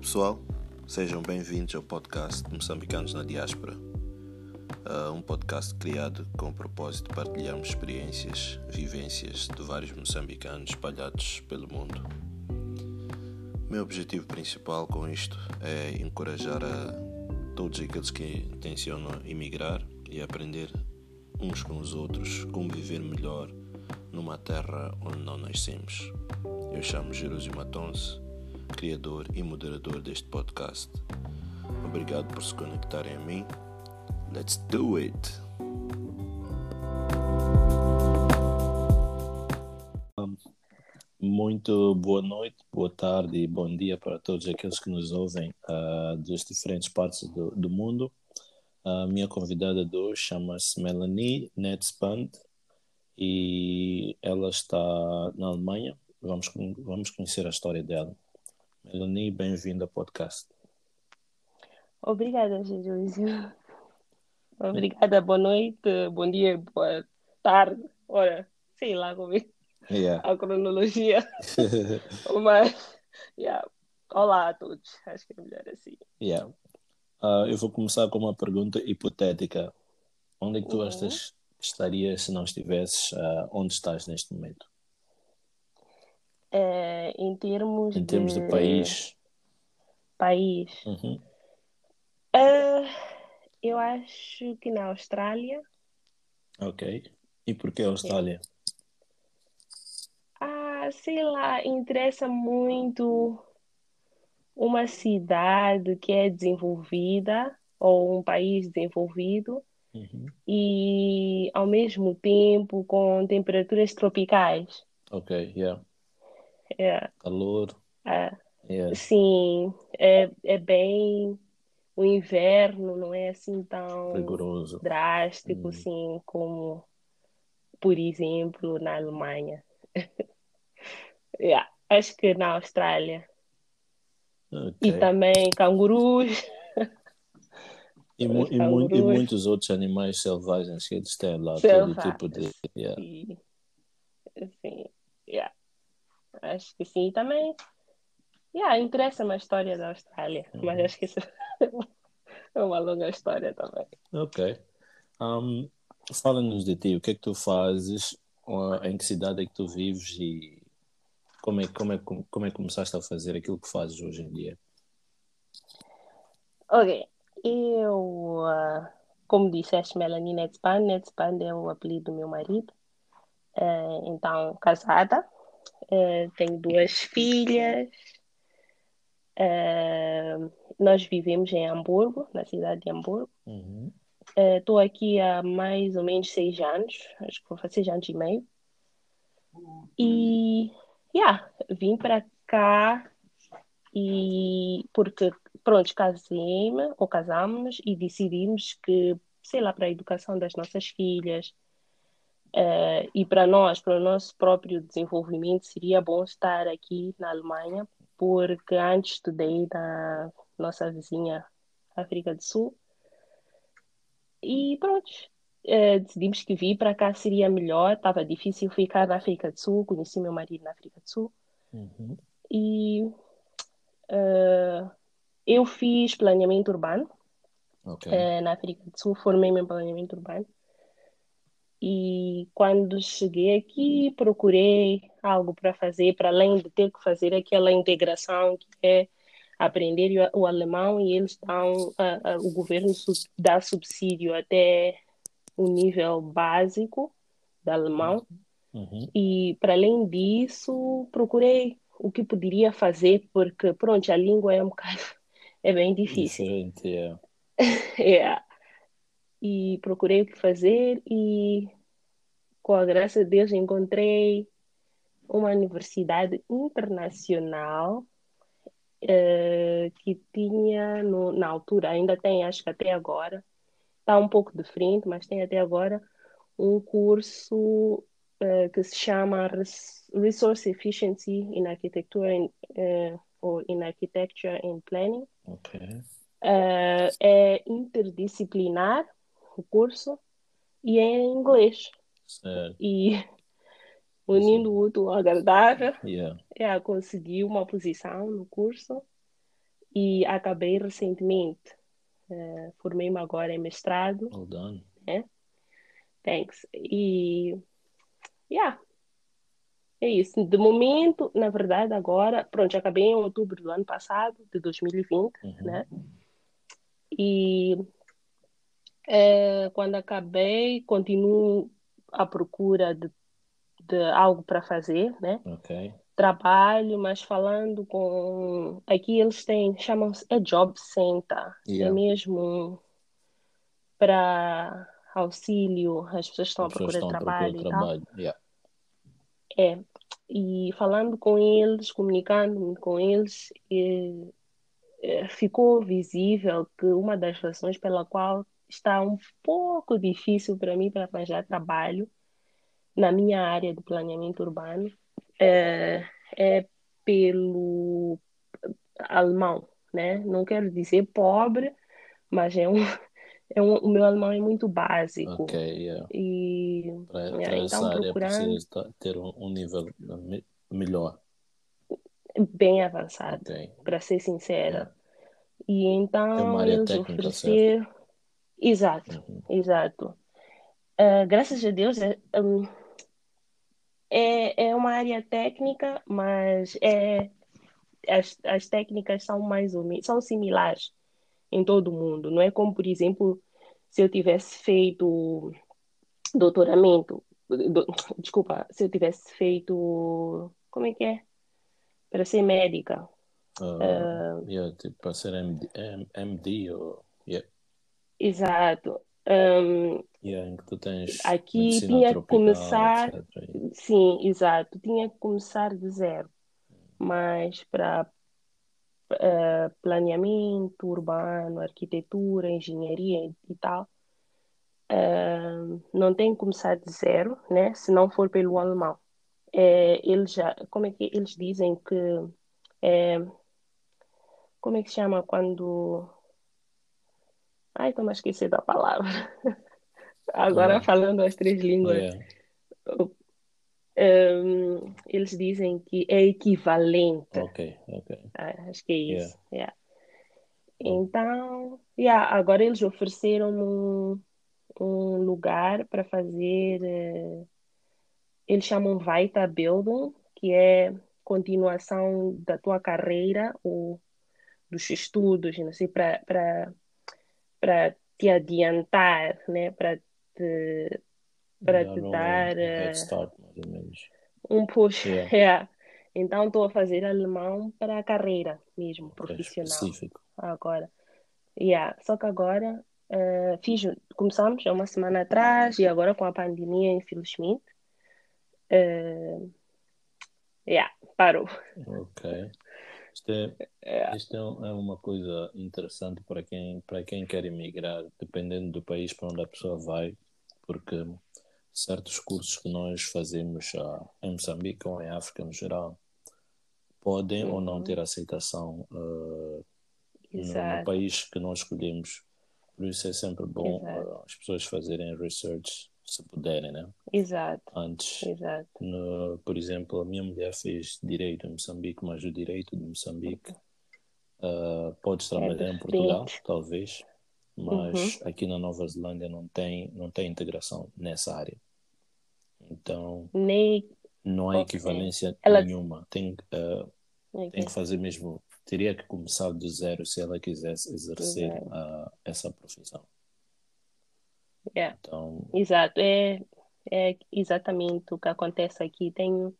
Pessoal, sejam bem-vindos ao podcast Moçambicanos na Diáspora, uh, um podcast criado com o propósito de partilharmos experiências, vivências de vários moçambicanos espalhados pelo mundo. Meu objetivo principal com isto é encorajar a todos aqueles que intencionam emigrar e aprender uns com os outros como viver melhor numa terra onde não nascemos. Eu chamo Jerusio Matonse criador e moderador deste podcast. Obrigado por se conectarem a mim. Let's do it! Muito boa noite, boa tarde e bom dia para todos aqueles que nos ouvem uh, das diferentes partes do, do mundo. A minha convidada de hoje chama-se Melanie Netzband e ela está na Alemanha. Vamos, vamos conhecer a história dela. Melanie, bem-vinda ao podcast. Obrigada, Jesus. Obrigada, boa noite, bom dia, boa tarde. Ora, sei lá como é yeah. a cronologia. Mas, yeah. olá a todos. Acho que é melhor assim. Yeah. Uh, eu vou começar com uma pergunta hipotética. Onde é que tu uhum. estarias se não estivesses uh, onde estás neste momento? É, em termos em termos de, de país. País. Uhum. uh, eu acho que na Austrália. Ok. E por que a Austrália? Ah sei lá interessa muito uma cidade que é desenvolvida ou um país desenvolvido uhum. e ao mesmo tempo com temperaturas tropicais. Ok yeah é. Calor. É. Yeah. Sim, é, é bem. O inverno não é assim tão rigoroso, drástico, hum. assim, como, por exemplo, na Alemanha. yeah. Acho que na Austrália. Okay. E também cangurus. E, e, mu e, muitos outros animais selvagens que eles têm lá, Selva. todo tipo de. Yeah. Sim. Sim. Yeah. Acho que sim. E também, yeah, interessa-me a história da Austrália, uhum. mas acho que isso é uma longa história também. Ok. Um, Fala-nos de ti, o que é que tu fazes, em que cidade é que tu vives e como é, como é, como é que começaste a fazer aquilo que fazes hoje em dia? Ok, eu, uh, como disseste, Melanie Netspan, Netspan é o apelido do meu marido, uh, então casada, Uh, tenho duas filhas. Uh, nós vivemos em Hamburgo, na cidade de Hamburgo. Estou uhum. uh, aqui há mais ou menos seis anos, acho que vou fazer seis anos e meio. E yeah, vim para cá e porque pronto, casei-me ou casamos e decidimos que, sei lá, para a educação das nossas filhas, Uh, e para nós, para o nosso próprio desenvolvimento, seria bom estar aqui na Alemanha, porque antes estudei na nossa vizinha África do Sul. E pronto, uh, decidimos que vir para cá seria melhor. Estava difícil ficar na África do Sul, conheci meu marido na África do Sul. Uhum. E uh, eu fiz planeamento urbano okay. na África do Sul, formei-me em planeamento urbano. E quando cheguei aqui, procurei algo para fazer, para além de ter que fazer aquela integração que é aprender o alemão e eles dão, o governo dá subsídio até o nível básico do alemão. Uhum. E para além disso, procurei o que poderia fazer, porque pronto, a língua é um bocado, é bem difícil. Diferente, é. yeah. E procurei o que fazer e com a graça de Deus, encontrei uma universidade internacional uh, que tinha, no, na altura, ainda tem, acho que até agora, está um pouco de frente, mas tem até agora um curso uh, que se chama Resource Efficiency in Architecture in, uh, or in Architecture and Planning. Okay. é interdisciplinar o curso e é em inglês. Certo. E unindo o útil ao agradável, yeah. é conseguir uma posição no curso. e acabei recentemente. Uh, Formei-me agora em mestrado. Well done. Né? Thanks. E, yeah, é isso. De momento, na verdade, agora, pronto, acabei em outubro do ano passado, de 2020, uhum. né? E é, quando acabei, continuo à procura de, de algo para fazer, né? Trabalho, mas falando com. Aqui eles têm, chamam-se é Job Center. É yeah. É mesmo para auxílio, as pessoas estão as à procura de trabalho. Procura trabalho. Yeah. É. E falando com eles, comunicando com eles, e, é, ficou visível que uma das razões pela qual está um pouco difícil para mim para arranjar trabalho na minha área de planeamento urbano é, é pelo alemão, né? Não quero dizer pobre, mas é um, é um, o meu alemão é muito básico. Ok, yeah. E para, yeah, para então, área procurando... precisa ter um, um nível melhor. Bem avançado, okay. para ser sincera. Yeah. E então é eles ofereceram. Exato, uhum. exato. Uh, graças a Deus é, um, é, é uma área técnica, mas é, as, as técnicas são mais ou menos, são similares em todo o mundo. Não é como, por exemplo, se eu tivesse feito doutoramento, do, desculpa, se eu tivesse feito, como é que é? Para ser médica. Uh, uh, yeah, tipo, para ser MD, MD ou... Yeah. Exato. Um, yeah, em que tu tens aqui tinha que começar, etc. sim, exato, tinha que começar de zero, mas para uh, planeamento urbano, arquitetura, engenharia e tal, uh, não tem que começar de zero, né? Se não for pelo alemão. É, eles já, como é que eles dizem que é, como é que chama quando ai estou a esquecer da palavra agora falando as três línguas um, eles dizem que é equivalente. Ok, ok. Ah, acho que é isso. Yeah. Yeah. Então, yeah, agora eles ofereceram um, um lugar para fazer. Uh, eles chamam Vita Building, que é continuação da tua carreira ou dos estudos, não sei, para para te adiantar, né, para te para te dar um start, mais ou menos. um push. Yeah. yeah. Então estou a fazer alemão para a carreira mesmo, profissional. Específico. Agora. Yeah. Só que agora uh, fiz, começamos há uma semana atrás e agora com a pandemia, infelizmente. Uh, yeah, parou. Ok. Isto, é, yeah. isto é, é uma coisa interessante para quem, para quem quer emigrar, dependendo do país para onde a pessoa vai, porque certos cursos que nós fazemos uh, em Moçambique ou em África no geral podem uhum. ou não uhum. ter aceitação uh, no, no, país que nós escolhemos. Por isso é sempre bom uh, as pessoas fazerem research se puderem, né? Exato. Antes, Exato. No, por exemplo, a minha mulher fez direito em Moçambique, mas o direito de Moçambique uh, podes trabalhar é em Portugal, talvez, mas uhum. aqui na Nova Zelândia não tem não tem integração nessa área. Então, Nem... não há equivalência ela... nenhuma. Tem, uh, okay. tem que fazer mesmo. Teria que começar do zero se ela quisesse exercer uh, essa profissão. Yeah. Então... Exato. É, é exatamente o que acontece aqui. Tenho,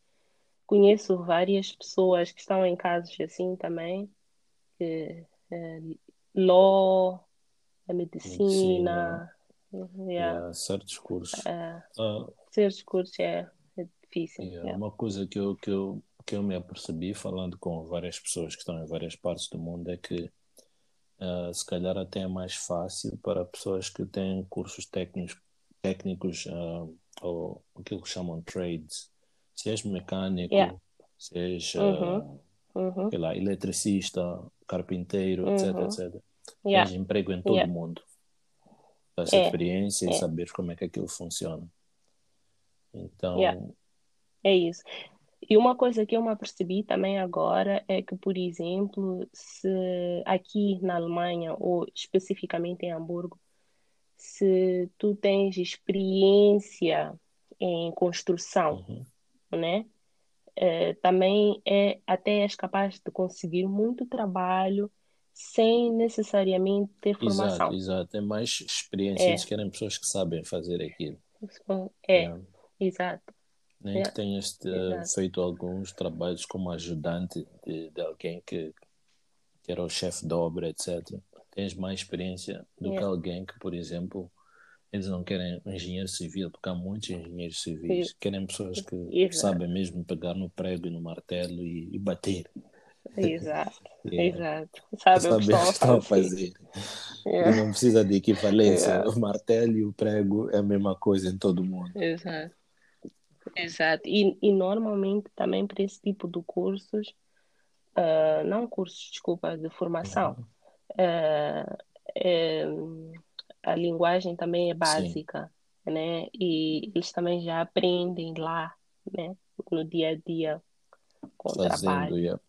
conheço várias pessoas que estão em casos assim também. Que, é, law, a medicina, medicina yeah. Yeah, certos cursos. Uh, ser discurso é, é difícil. Yeah, é. Uma coisa que eu, que, eu, que eu me apercebi falando com várias pessoas que estão em várias partes do mundo é que uh, se calhar até é mais fácil para pessoas que têm cursos técnicos, técnicos uh, ou aquilo que chamam trades. Se és mecânico, yeah. se és uh, uhum. Lá, eletricista, carpinteiro, uhum. etc, etc. Yeah. Tens emprego em todo o yeah. mundo. Essa é. experiência e é. saber como é que aquilo funciona. Então. É isso. E uma coisa que eu me apercebi também agora é que, por exemplo, se aqui na Alemanha, ou especificamente em Hamburgo, se tu tens experiência em construção, uhum. né? É, também é até és capaz de conseguir muito trabalho sem necessariamente ter formação. Exato, exato. É mais experiência, é. eles querem pessoas que sabem fazer aquilo. É, é. exato. Nem é. que tenhas feito alguns trabalhos como ajudante de, de alguém que, que era o chefe de obra, etc. Tens mais experiência do que é. alguém que, por exemplo, eles não querem engenheiro civil, porque há muitos engenheiros civis. Querem pessoas que Exato. sabem mesmo pegar no prego e no martelo e, e bater. Exato, yeah. exato. Sabe, Sabe o que estão a fazer. Yeah. E não precisa de equivalência. Yeah. O martelo e o prego é a mesma coisa em todo mundo. Exato. Exato. E, e normalmente também para esse tipo de cursos, uh, não cursos, desculpa, de formação, uh, é, a linguagem também é básica, Sim. né? E eles também já aprendem lá, né? No dia a dia com Fazendo, o trabalho. Yeah.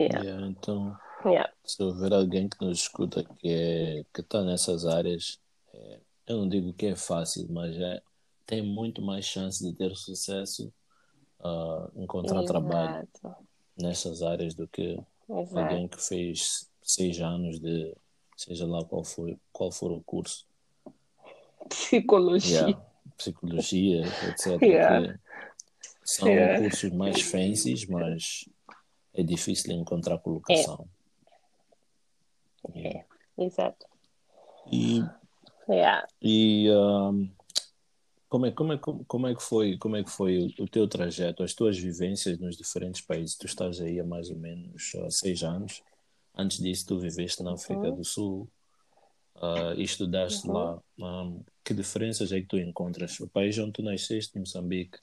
Yeah. Yeah, então, yeah. se houver alguém que nos escuta que é, que está nessas áreas, é, eu não digo que é fácil, mas é, tem muito mais chance de ter sucesso uh, encontrar Exato. trabalho nessas áreas do que Exato. alguém que fez seis anos de seja lá qual for, qual for o curso. Psicologia. Yeah. Psicologia, etc. Yeah. São yeah. cursos mais fancies, mas é difícil encontrar colocação. É, é. exato. E, yeah. e um, como, é, como, é, como é que foi, como é que foi o, teu trajeto, as tuas vivências nos diferentes países? Tu estás aí há mais ou menos uh, seis anos. Antes disso, tu viveste na África uhum. do Sul uh, e estudaste uhum. lá. Um, que diferenças é que tu encontras? O país onde tu nasceste, Moçambique,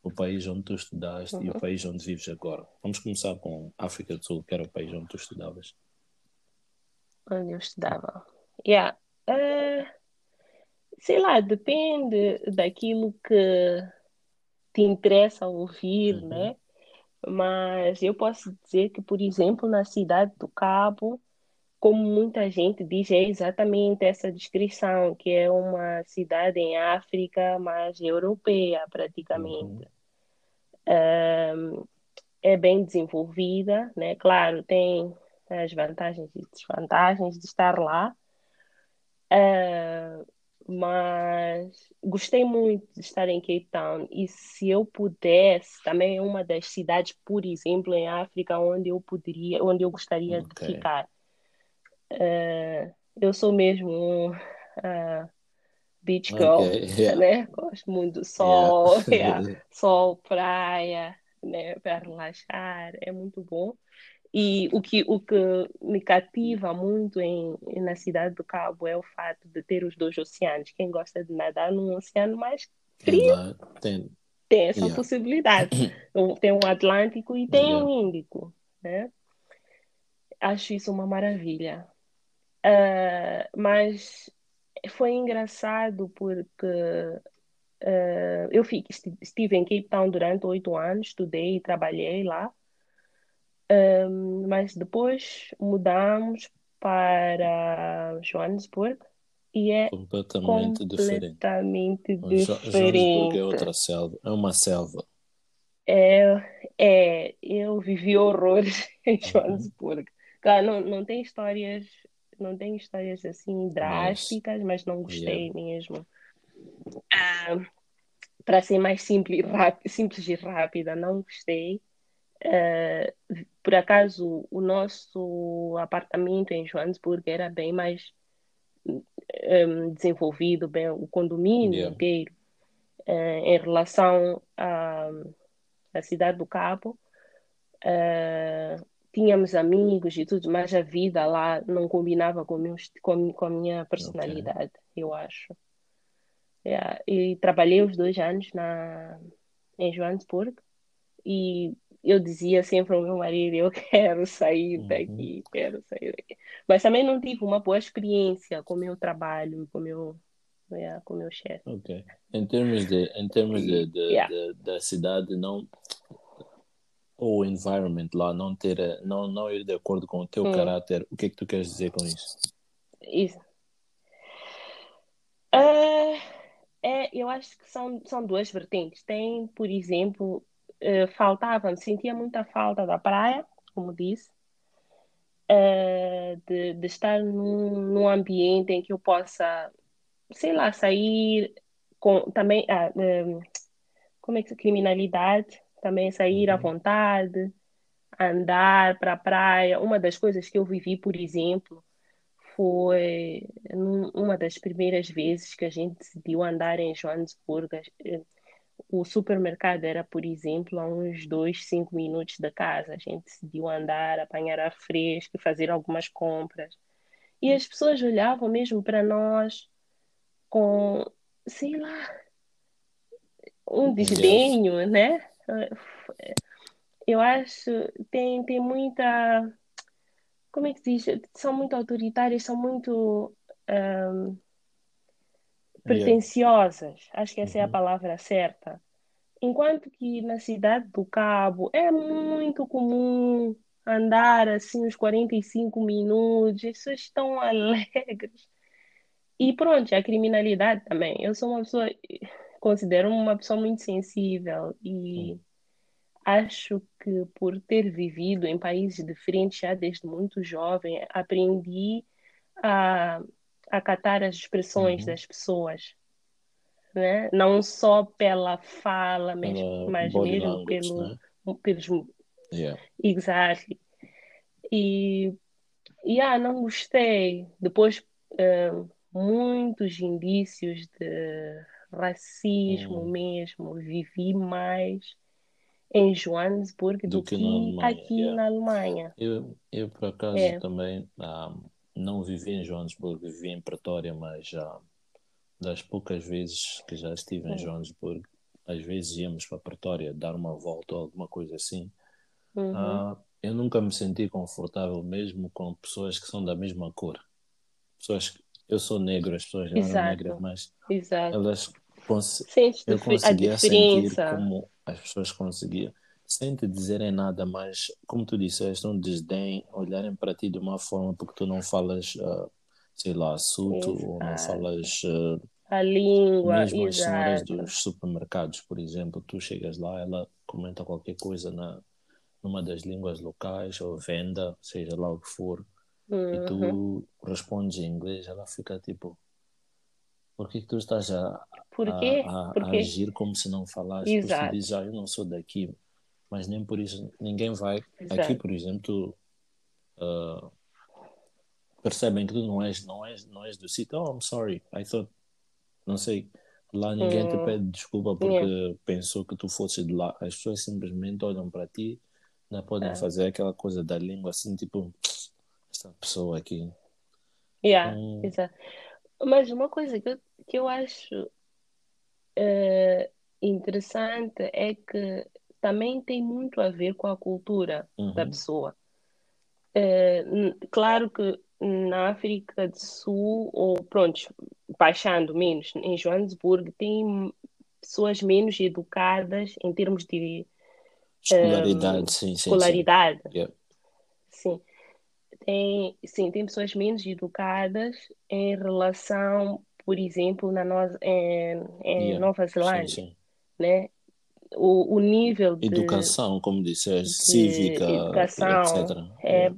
o país onde tu estudaste uhum. e o uhum. país onde vives agora. Vamos começar com África do Sul, que era o país onde tu estudavas. Onde eu estudava. Yeah. Uh, sei lá, depende daquilo que te interessa ouvir, uhum. né? Mas eu posso dizer que, por exemplo, na cidade do Cabo, como muita gente diz, é exatamente essa descrição, que é uma cidade em África, mas europeia praticamente. Uhum. Um, é bem desenvolvida, né? Claro, tem as vantagens e desvantagens de estar lá. Uh, mas gostei muito de estar em Cape Town e se eu pudesse, também é uma das cidades, por exemplo, em África onde eu poderia, onde eu gostaria okay. de ficar. Uh, eu sou mesmo um uh, beach girl, okay. yeah. né? Gosto muito do sol, yeah. Yeah. sol, praia, né? Para relaxar, é muito bom. E o que, o que me cativa muito em, na cidade do Cabo é o fato de ter os dois oceanos. Quem gosta de nadar num oceano mais frio tem, tem essa yeah. possibilidade. Tem o Atlântico e tem yeah. o Índico. Né? Acho isso uma maravilha. Uh, mas foi engraçado porque uh, eu fiquei, estive em Cape Town durante oito anos, estudei e trabalhei lá. Um, mas depois mudamos para Johannesburg e é completamente, completamente diferente. Johannesburg é outra selva, é uma selva. É, é eu vivi horrores em Johannesburg. Uhum. Claro, não, não tem histórias, não tem histórias assim drásticas, mas, mas não gostei yeah. mesmo. para ser mais simples, rápido, simples e rápida, não gostei. Uh, por acaso, o nosso apartamento em Johannesburg era bem mais um, desenvolvido, bem, o condomínio yeah. inteiro, uh, em relação à, à cidade do Cabo. Uh, tínhamos amigos e tudo, mas a vida lá não combinava com, meus, com, com a minha personalidade, okay. eu acho. Yeah. E trabalhei os dois anos na, em Johannesburg e eu dizia sempre ao meu marido, eu quero sair uhum. daqui, uhum. quero sair daqui. Mas também não tive uma boa experiência com o meu trabalho, com o meu, yeah, com meu chefe. Ok. Em termos de, em termos de, de, yeah. de, da cidade, não, ou o environment lá não ter não não ir de acordo com o teu hum. caráter o que é que tu queres dizer com isso isso uh, é eu acho que são são duas vertentes tem por exemplo uh, faltava sentia muita falta da praia como disse uh, de, de estar num, num ambiente em que eu possa sei lá sair com também ah, como é que criminalidade também sair à uhum. vontade, andar para a praia. Uma das coisas que eu vivi, por exemplo, foi uma das primeiras vezes que a gente decidiu andar em Joanesburgo. O supermercado era, por exemplo, a uns dois, cinco minutos da casa. A gente decidiu andar, apanhar ar fresco, fazer algumas compras. E as pessoas olhavam mesmo para nós com, sei lá, um desdenho, né? eu acho tem tem muita como é que se diz são muito autoritárias são muito um, pretenciosas. Acho que essa é a uhum. palavra certa. Enquanto que na cidade do Cabo é muito comum andar assim uns 45 minutos as pessoas estão alegres. E pronto a criminalidade também. Eu sou uma pessoa considero uma pessoa muito sensível e acho que por ter vivido em países diferentes já desde muito jovem, aprendi a acatar as expressões uhum. das pessoas. Né? Não só pela fala, mas, mas mesmo language, pelo, né? pelos. Yeah. Exactly. E, e ah, não gostei. Depois, uh, muitos indícios de racismo hum. mesmo. Vivi mais em Joanesburgo do, do que, que aqui yeah. na Alemanha. Eu, eu por acaso, é. também um, ah, não vivi em Joanesburgo, vivi em Pretória, mas já das poucas vezes que já estive em. Joanesburgo, às vezes íamos para Pretória dar uma volta ou alguma coisa assim. Uhum. Uh, eu nunca me senti confortável mesmo com pessoas que são da mesma cor. Pessoas eu sou negro, as pessoas não eram negras, mas Exato. elas cons eu conseguia sentir como as pessoas conseguiam, sem te dizerem nada, mas como tu disseste, um desdém, olharem para ti de uma forma porque tu não falas, uh, sei lá, suto, ou não falas. Uh, a língua, mesmo as senhoras dos supermercados, por exemplo, tu chegas lá, ela comenta qualquer coisa na numa das línguas locais ou venda, seja lá o que for, uhum. e tu uhum. respondes em inglês, ela fica tipo, por que, que tu estás a? A, a, a agir como se não falasse. Exato. Porque diz, ah, eu não sou daqui, mas nem por isso ninguém vai. Exato. Aqui, por exemplo, uh, percebem que tu não és, não és, não és do sítio. Oh, I'm sorry, I thought, não sei. Lá ninguém hum. te pede desculpa porque yeah. pensou que tu fosse de lá. As pessoas simplesmente olham para ti, não podem é. fazer aquela coisa da língua assim, tipo, esta pessoa aqui. Yeah, hum. exato. Mas uma coisa que eu, que eu acho uh, interessante é que também tem muito a ver com a cultura uhum. da pessoa. Uh, claro que na África do Sul, ou pronto, baixando menos, em Joanesburgo, tem pessoas menos educadas em termos de escolaridade, um, sim, sim, escolaridade. Sim. Yeah. sim. Tem, sim, tem pessoas menos educadas em relação por exemplo, na no, em, em yeah. Nova Zelândia, sim, sim. né? O, o nível de educação, como disseste, cívica, educação etc. É,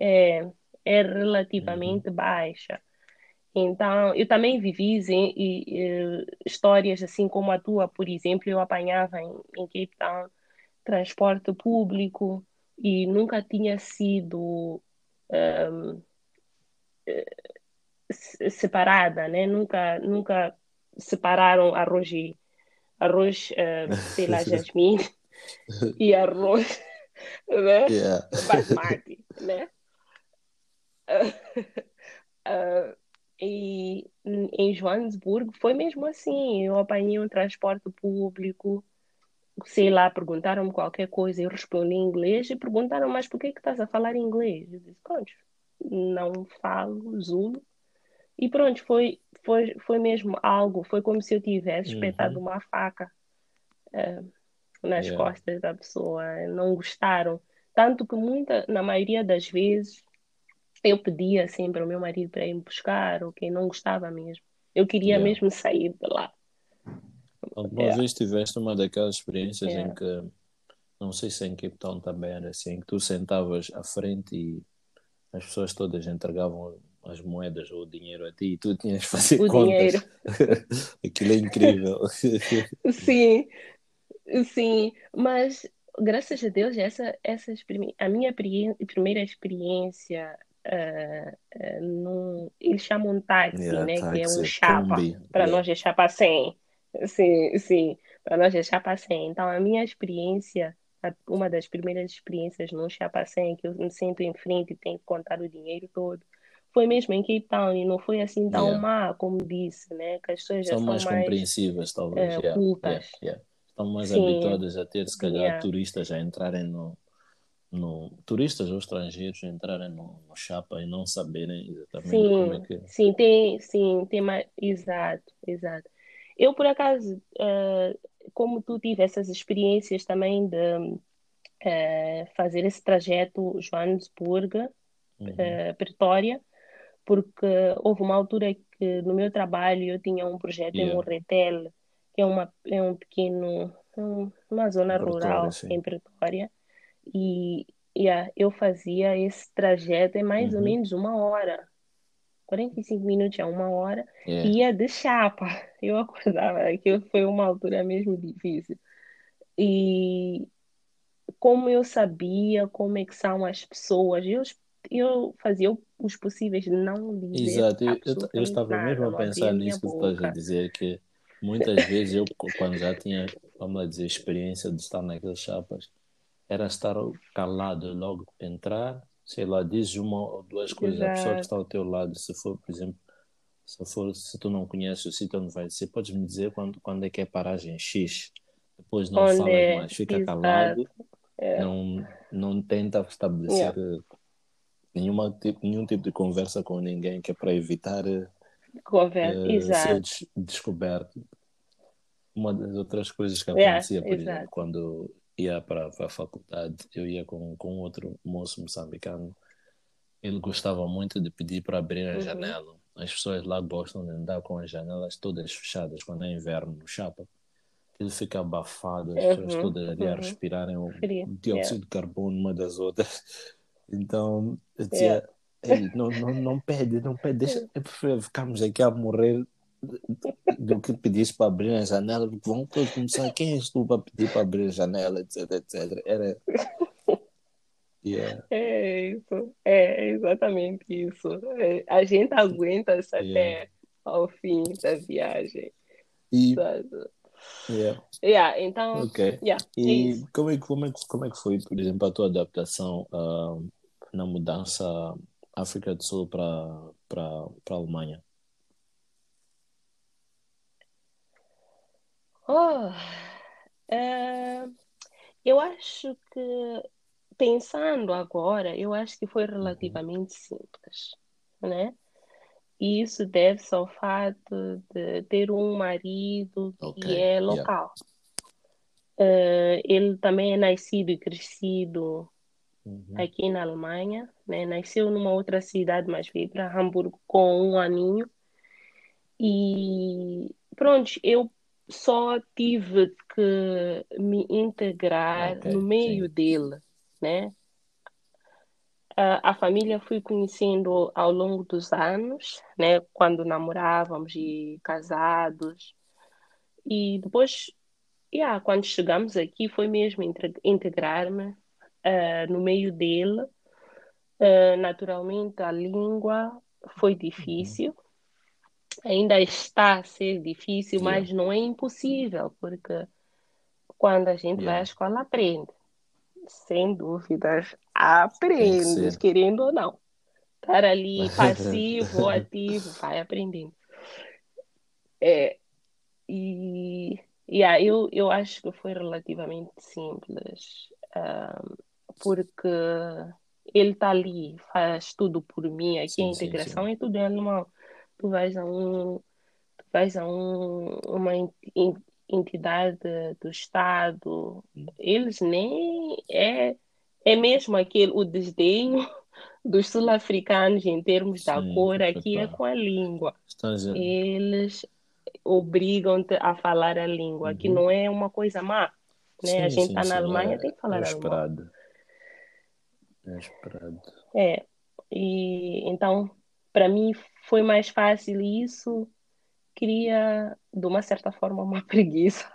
é, é relativamente uhum. baixa. Então, eu também vivi e, e, histórias assim como a tua, por exemplo, eu apanhava em, em Cape Town transporte público e nunca tinha sido um, separada, né? Nunca, nunca separaram arroz e arroz, uh, sei lá, jasmim e arroz, né? Yeah. Basmati, né? Uh, uh, e em Joanesburgo foi mesmo assim. Eu apanhei um transporte público, sei lá, perguntaram-me qualquer coisa, eu respondi em inglês e perguntaram, mas por que, que estás a falar inglês? Eu disse, não falo Zulu, e pronto, foi, foi, foi mesmo algo, foi como se eu tivesse uhum. espetado uma faca uh, nas yeah. costas da pessoa, não gostaram. Tanto que muita, na maioria das vezes eu pedia sempre ao meu marido para ir me buscar, ou quem não gostava mesmo. Eu queria yeah. mesmo sair de lá. Alguma yeah. vez tiveste uma daquelas experiências yeah. em que, não sei se em Cape Town também era assim, que tu sentavas à frente e as pessoas todas entregavam as moedas ou o dinheiro a ti e tu tinhas que fazer o contas. Dinheiro. Aquilo é incrível. sim, sim, mas graças a Deus essa, essa a minha primeira experiência uh, uh, num, eles chamam táxi, yeah, né? Táxi, que é um chapa, para yeah. nós é chapa 100. Sim, sim, para nós é chapa 100. Então a minha experiência uma das primeiras experiências num chapa 100 que eu me sento em frente e tenho que contar o dinheiro todo foi mesmo em Cape Town e não foi assim tão yeah. má como disse, né? Que as pessoas são mais, mais compreensivas, talvez. Uh, yeah, cultas. Yeah, Estão mais Sim. habituadas a ter, se calhar, turistas a entrarem no, no. Turistas ou estrangeiros entrarem no, no chapa e não saberem exatamente sim, como é que. Sim, tem, sim, tem mais. Exato, exato. Eu, por acaso, uh, como tu tive essas experiências também de uh, fazer esse trajeto Joanesburgo, uhum. uh, Pretória, porque houve uma altura que no meu trabalho eu tinha um projeto yeah. em Morretel, que é, uma, é um pequeno, um, uma zona rural sim. em Pretória, e yeah, eu fazia esse trajeto em mais uhum. ou menos uma hora. 45 minutos a uma hora, yeah. ia de chapa. Eu acordava, aquilo foi uma altura mesmo difícil. E como eu sabia como é que são as pessoas, eu eu fazia os possíveis não dizer Exato, eu, eu, estava mesmo a pensar nisso que tu estás a dizer, que muitas vezes eu, quando já tinha, vamos dizer, experiência de estar naquelas chapas, era estar calado logo entrar, sei lá, dizes uma ou duas coisas à pessoa que está ao teu lado, se for, por exemplo, se for, se tu não conheces o sítio onde vai ser, podes me dizer quando, quando é que é paragem X, depois não onde falas mais, fica Exato. calado, é. não, não tenta estabelecer yeah nenhuma, nenhum tipo de conversa com ninguém que é para evitar Conversa, uh, ser des descoberto. Uma das outras coisas que acontecia, yeah, por exemplo, quando ia para, para a faculdade, eu ia com, com outro moço moçambicano. Ele gostava muito de pedir para abrir a uhum. janela. As pessoas lá gostam de andar com as janelas todas fechadas quando é inverno no chapa. Ele fica abafado, as uhum. pessoas todas ali uhum. a respirarem o dióxido yeah. de carbono uma das outras. Então, eu dizia, é. não, não, não pede, não pede, deixa, eu prefiro ficarmos aqui a morrer do que pedir para abrir a janela, porque vão começar, quem és tu para pedir para abrir a janela, etc, etc. Era... Yeah. É isso, é exatamente isso. É, a gente aguenta isso yeah. até ao fim da viagem. E, Yeah. Yeah, então, okay. yeah, e é como, é, como, é, como é que foi, por exemplo, a tua adaptação uh, na mudança África do Sul para a Alemanha? Oh, é, eu acho que, pensando agora, eu acho que foi relativamente uhum. simples, né? E isso deve-se ao fato de ter um marido que okay. é local. Yeah. Uh, ele também é nascido e crescido uhum. aqui na Alemanha. Né? Nasceu numa outra cidade, mas veio para Hamburgo com um aninho. E pronto, eu só tive que me integrar okay, no meio sim. dele, né? A família fui conhecendo ao longo dos anos, né, quando namorávamos e casados. E depois, yeah, quando chegamos aqui, foi mesmo integrar-me uh, no meio dele. Uh, naturalmente, a língua foi difícil. Uhum. Ainda está a ser difícil, yeah. mas não é impossível, porque quando a gente yeah. vai à escola, aprende sem dúvidas, aprendes, querendo ou não. Estar ali passivo ou ativo, vai aprendendo. É, e yeah, eu, eu acho que foi relativamente simples, um, porque ele está ali, faz tudo por mim, aqui sim, a integração sim, sim. é tudo normal. Tu vais a um, tu vais a um, uma entidade do Estado, eles nem é é mesmo aquele o desdenho dos sul-africanos em termos Sim, da cor aqui é com a língua. Eles obrigam-te a falar a língua, uhum. que não é uma coisa má. Né? Sim, a gente está na Alemanha, é, tem que falar é esperado. É esperado. É. E então, para mim foi mais fácil isso. Cria, de uma certa forma, uma preguiça.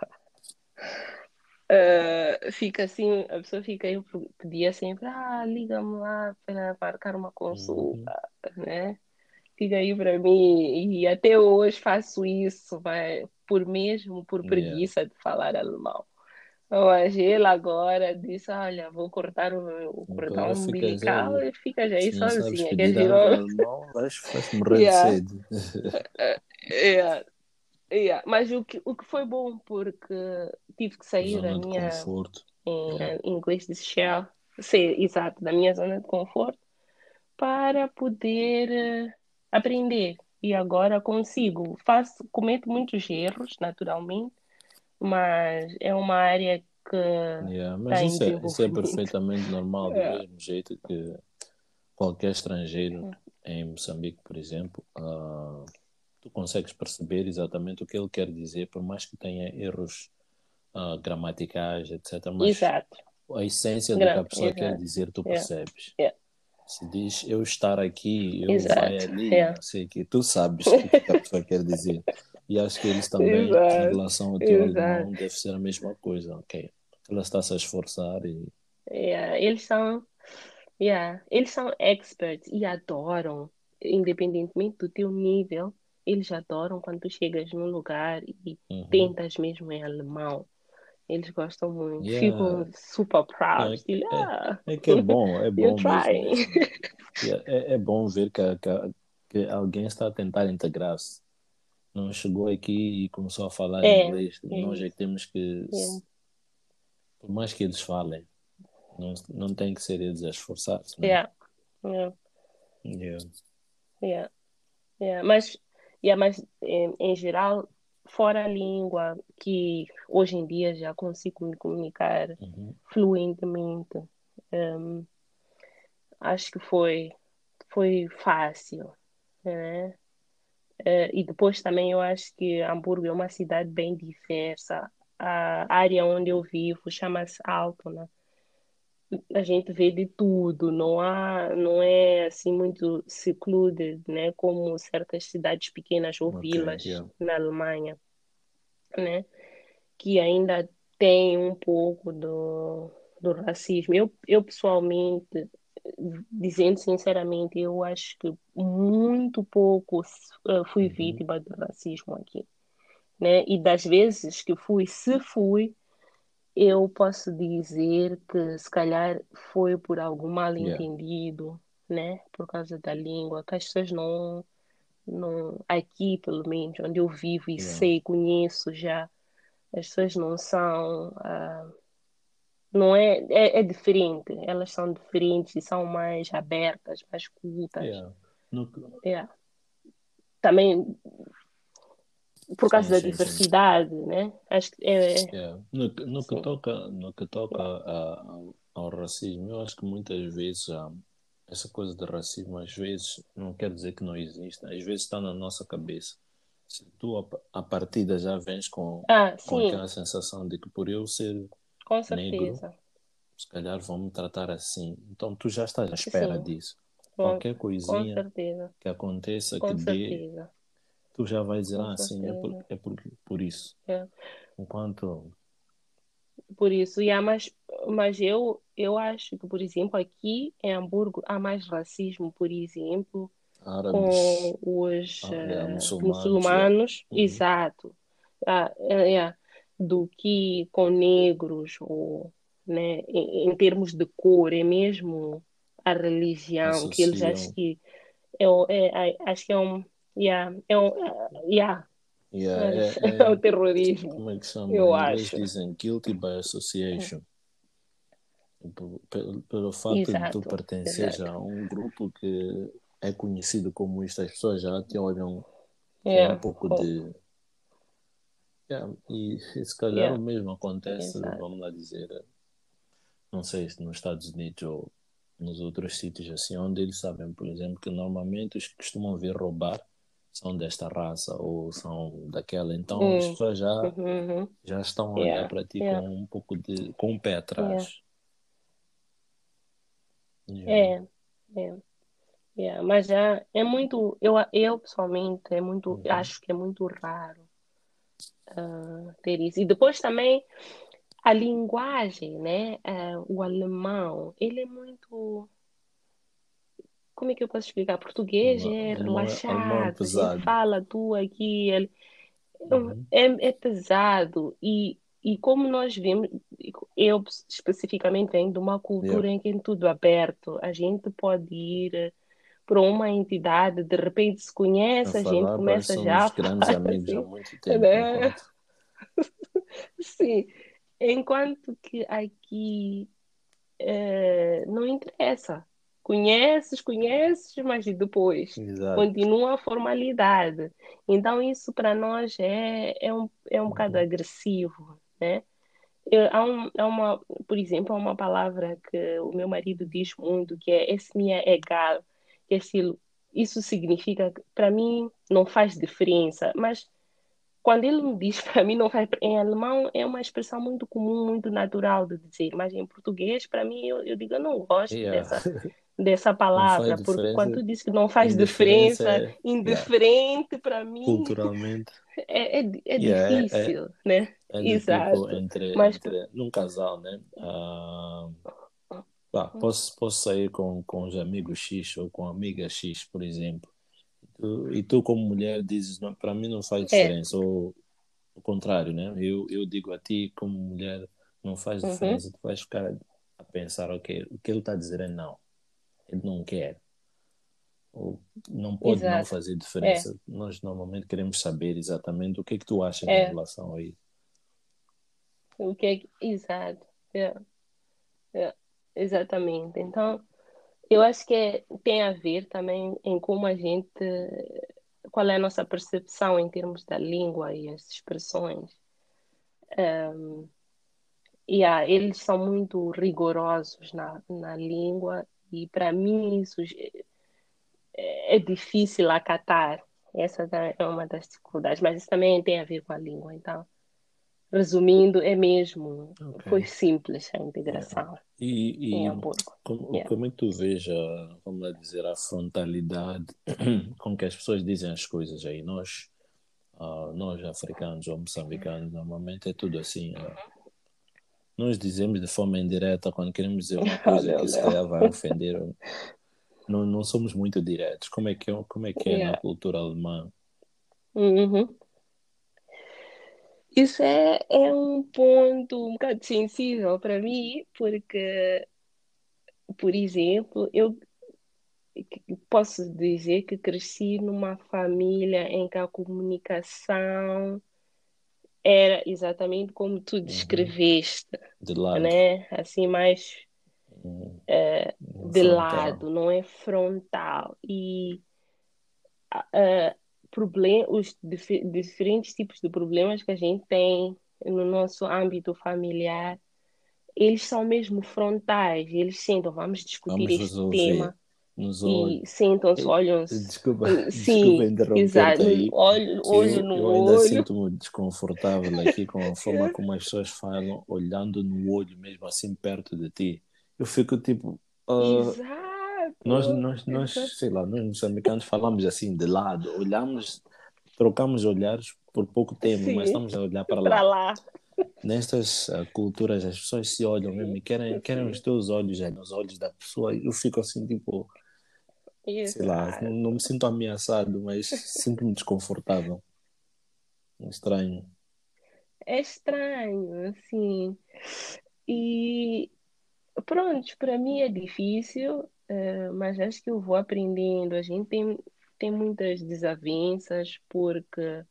Uh, fica assim, a pessoa fica, eu pedia sempre, ah, liga-me lá para marcar uma consulta, uhum. né? Liga aí para mim, e até hoje faço isso, vai, por mesmo, por preguiça yeah. de falar alemão. Mas ele agora disse, olha, vou cortar o, o cordão umbilical e fica já aí sozinha. Quer dizer, alemão, vais, vais morrer yeah. cedo. yeah. Yeah, mas o que, o que foi bom, porque tive que sair da minha. Conforto. Em, yeah. em inglês de shell, ser exato, da minha zona de conforto, para poder uh, aprender. E agora consigo. Faço, cometo muitos erros, naturalmente, mas é uma área que. Yeah, mas tá isso, é, isso é perfeitamente normal, do yeah. mesmo jeito que qualquer estrangeiro em Moçambique, por exemplo. Uh tu consegues perceber exatamente o que ele quer dizer, por mais que tenha erros uh, gramaticais, etc. Mas Exato. a essência do que a pessoa Exato. quer dizer, tu percebes. Yeah. Se diz eu estar aqui, eu Exato. vai ali, yeah. não sei que, tu sabes o que a pessoa quer dizer. E acho que eles também, Exato. em relação ao teu alemão, deve ser a mesma coisa, ok? Ela está -se a esforçar e. Yeah. Eles são. Yeah. Eles são experts e adoram, independentemente do teu nível, eles adoram quando tu chegas num lugar e uhum. tentas mesmo em alemão. Eles gostam muito, yeah. ficam super proud. É, é, ah, é, que é bom, é bom. é, é, bom ver que, que, que, alguém está a tentar integrar-se. Não chegou aqui e começou a falar é, inglês. É. Nós é que temos que, por mais que eles falem, não, não tem que ser eles a esforçar-se. Né? Yeah. Yeah. Yeah. Yeah. Yeah. Mas Yeah, mas em, em geral, fora a língua, que hoje em dia já consigo me comunicar uhum. fluentemente, um, acho que foi, foi fácil. Né? Uh, e depois também eu acho que Hamburgo é uma cidade bem diversa. A área onde eu vivo chama-se Altona. A gente vê de tudo, não há, não é assim muito secluded, né, como certas cidades pequenas ou okay, vilas yeah. na Alemanha, né, que ainda tem um pouco do, do racismo. Eu, eu pessoalmente, dizendo sinceramente, eu acho que muito pouco uh, fui uhum. vítima do racismo aqui, né, e das vezes que fui, se fui, eu posso dizer que se calhar foi por algum mal entendido, yeah. né? Por causa da língua, que as pessoas não, não aqui pelo menos, onde eu vivo e yeah. sei, conheço já, as pessoas não são, uh, não é, é, é, diferente, elas são diferentes e são mais abertas, mais cultas. Yeah. No... Yeah. Também por causa sim, da sim, diversidade, sim. né? Acho que é. Yeah. No, no que toca, no que toca a, ao, racismo, eu acho que muitas vezes ah, essa coisa de racismo, às vezes, não quer dizer que não existe, às vezes está na nossa cabeça. Se tu a, partida já vens com, ah, com aquela sensação de que por eu ser com negro, se calhar vão me tratar assim. Então tu já estás à espera disso. Qualquer coisinha que aconteça, com que certeza. dê tu já vais dizer, ah, sim, é por, é por, por isso. É. Enquanto. Por isso, e há mais, mas eu, eu acho que, por exemplo, aqui em Hamburgo há mais racismo, por exemplo, Árabes, com os ah, é, uh, muçulmanos, muçulmanos uhum. exato, ah, é, é, do que com negros, ou, né, em, em, termos de cor, é mesmo a religião, que eles acham que é, é, acho que é um Yeah, é um, yeah. Yeah, é, é, é, o terrorismo. Como é que chama? Eu acho. dizem guilty by association. Pelo, pelo fato Exato. de tu pertenceres a um grupo que é conhecido como isto, as pessoas já te olham com yeah. um pouco de Yeah, e, e se calhar yeah. o mesmo acontece, Exato. vamos lá dizer, não sei se nos Estados Unidos ou nos outros sítios assim, onde eles sabem, por exemplo, que normalmente os que costumam vir roubar são desta raça ou são daquela, então hum. as pessoas já, uhum, uhum. já estão a olhar para ti yeah. com um pouco de com um pé atrás. Yeah. É, é. Mas já é muito, eu, eu pessoalmente é muito, uhum. acho que é muito raro uh, ter isso. E depois também a linguagem, né? Uh, o alemão, ele é muito. Como é que eu posso explicar? Português é relaxado, é fala tu aqui, ele uhum. é, é pesado e e como nós vemos, eu especificamente venho de uma cultura yeah. em que é tudo aberto, a gente pode ir para uma entidade, de repente se conhece, a, a gente começa já a grandes amigos assim, há muito tempo. Né? Enquanto... Sim, enquanto que aqui é, não interessa. Conheces, conheces, mas depois Exato. continua a formalidade. Então, isso para nós é, é um, é um uhum. bocado agressivo, né? Eu, há, um, há uma, por exemplo, há uma palavra que o meu marido diz muito, que é esse é egal que estilo, isso significa, para mim, não faz diferença, mas quando ele me diz para mim não faz em alemão é uma expressão muito comum muito natural de dizer mas em português para mim eu, eu digo eu não gosto yeah. dessa dessa palavra porque quando tu diz que não faz diferença é, indiferente yeah. para mim culturalmente é, é, é yeah, é, difícil é, né é exato entre, mas entre num casal né uh, Bah, posso, posso sair com, com os amigos X ou com a amiga X, por exemplo. E tu, e tu como mulher, dizes, para mim não faz diferença. Ou o contrário, né? Eu, eu digo a ti, como mulher, não faz uhum. diferença. Uhum. Tu vais ficar a pensar, ok, o que ele está a dizer é não. Ele não quer. Ou não pode Exato. não fazer diferença. É. Nós normalmente queremos saber exatamente o que é que tu achas é. em relação a isso. O que é que... Exato. Yeah. Yeah. Exatamente. Então, eu acho que é, tem a ver também em como a gente, qual é a nossa percepção em termos da língua e as expressões. Um, yeah, eles são muito rigorosos na, na língua e para mim isso é, é difícil acatar. Essa é uma das dificuldades, mas isso também tem a ver com a língua. Então, resumindo, é mesmo, okay. foi simples a integração. E, e em Hamburgo. Como, yeah. como é que tu vês, a, vamos lá dizer, a frontalidade com que as pessoas dizem as coisas aí? Nós, uh, nós africanos ou moçambicanos, normalmente é tudo assim. Uh, nós dizemos de forma indireta quando queremos dizer uma coisa que se calhar vai ofender. Não, não somos muito diretos. Como é que é, como é, que é yeah. na cultura alemã? Uhum. Isso é, é um ponto um bocado sensível para mim, porque, por exemplo, eu posso dizer que cresci numa família em que a comunicação era exatamente como tu uhum. descreveste, de lado. né? Assim, mais uhum. é, de frontal. lado, não é frontal. E uh, problem os dif diferentes tipos de problemas que a gente tem no nosso âmbito familiar, eles são mesmo frontais, eles sentam, vamos discutir vamos este resolver. tema. Nos e sentam-se, olham-se. Desculpa, Sim, desculpa interromper aí. Olho, olho eu, no eu ainda sinto-me desconfortável aqui com a forma como as pessoas falam, olhando no olho mesmo, assim perto de ti. Eu fico tipo. Uh, Exato. Nós, nós, nós, sei lá, nós moçambicanos falamos assim de lado, olhamos trocamos olhares por pouco tempo, Sim. mas estamos a olhar para, para lá. lá. Nestas uh, culturas, as pessoas se olham mesmo e querem, querem os teus olhos é, nos olhos da pessoa. Eu fico assim, tipo, Isso. sei lá, não, não, me sinto ameaçado, mas sinto-me desconfortável. Estranho. É estranho, assim. E pronto, para mim é difícil, uh, mas acho que eu vou aprendendo. A gente tem tem muitas desavenças, porque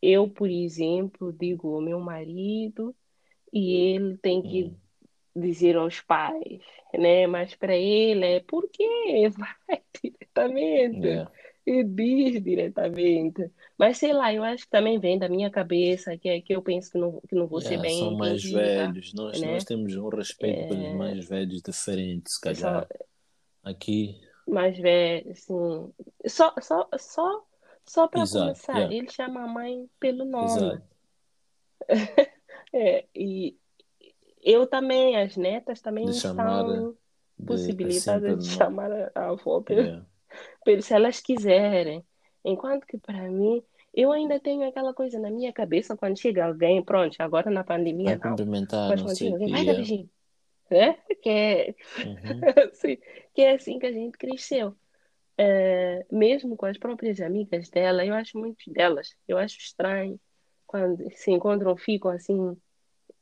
eu, por exemplo, digo ao meu marido e ele tem que hum. Dizer aos pais, né? Mas para ele é porque vai diretamente. Yeah. e diz diretamente. Mas sei lá, eu acho que também vem da minha cabeça, que é que eu penso que não, que não vou ser Yeah, bem são mais entendida, velhos. Nós, né? nós temos um respeito pelos É, mais velhos diferente, se só calhar. Aqui, mais velho, assim. Só, só, só, só para começar, yeah, ele chama a mãe pelo nome. exato. É, e eu também, as netas também De estão de assim possibilitadas pelo de nome. chamar a avó pelo, Yeah. pelo- se elas quiserem. Enquanto que para mim, eu ainda tenho aquela coisa na minha cabeça quando chega alguém, pronto, agora na pandemia não, cumprimentar, mas não quando chega alguém, vai dar beijinho, né? Que é, Uhum. assim, que é assim que a gente cresceu. É, mesmo com as próprias amigas dela, eu acho muitas delas, eu acho estranho quando se encontram, ficam assim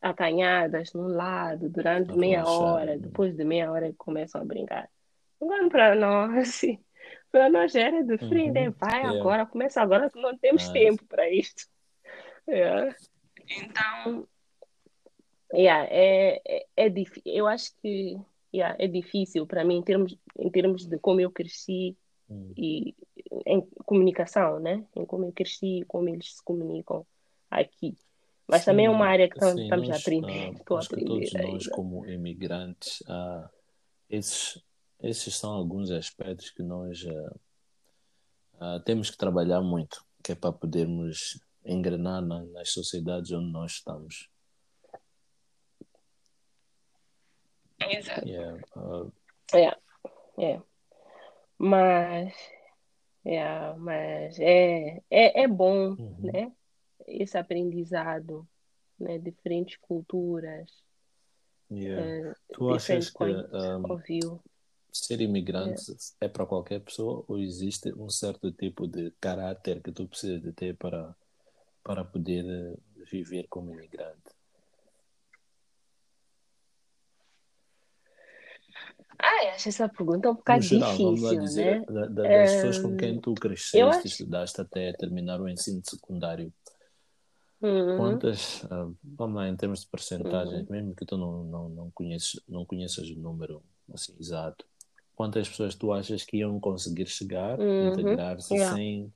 acanhadas num lado durante A meia relaxar. hora, depois de meia hora começam a brincar. Agora para nós, para nós era diferente, é, Uhum. vai Yeah. agora, começa agora, que não temos Ah, tempo para isto. É. Então, yeah, é, é, é eu acho que yeah, é difícil para mim em termos, em termos de como eu cresci hum. e em comunicação, né? Em como eu cresci, como eles se comunicam aqui. Mas também é uma Sim, área que tam- sim, estamos a nós, aprender. ah, Estou a que todos aprender nós, ainda. como imigrantes, ah, esses, esses são alguns aspectos que nós ah, ah, temos que trabalhar muito, que é para podermos engrenar na- nas sociedades onde nós estamos. Exato. Yeah, é. Mas, é, mas é, é, é bom, uhum. né? Esse aprendizado, né? Diferentes culturas, Yeah. eh, Tu achas que points ah, of view. ser É. imigrante é para qualquer pessoa ou existe um certo tipo de caráter que tu precisas de ter para, para poder eh, viver como imigrante? Ah, eu acho essa pergunta um bocado geral, vamos lá difícil, dizer, né? da- da- das pessoas com Hum, quem tu cresceste, acho. estudaste até terminar o ensino secundário, Uhum, quantas, ah, vamos lá, em termos de uhum, percentagens, mesmo que tu não, não, não, conheces, não conheças o número assim, exato, quantas pessoas tu achas que iam conseguir chegar, uhum, integrar-se yeah. sem,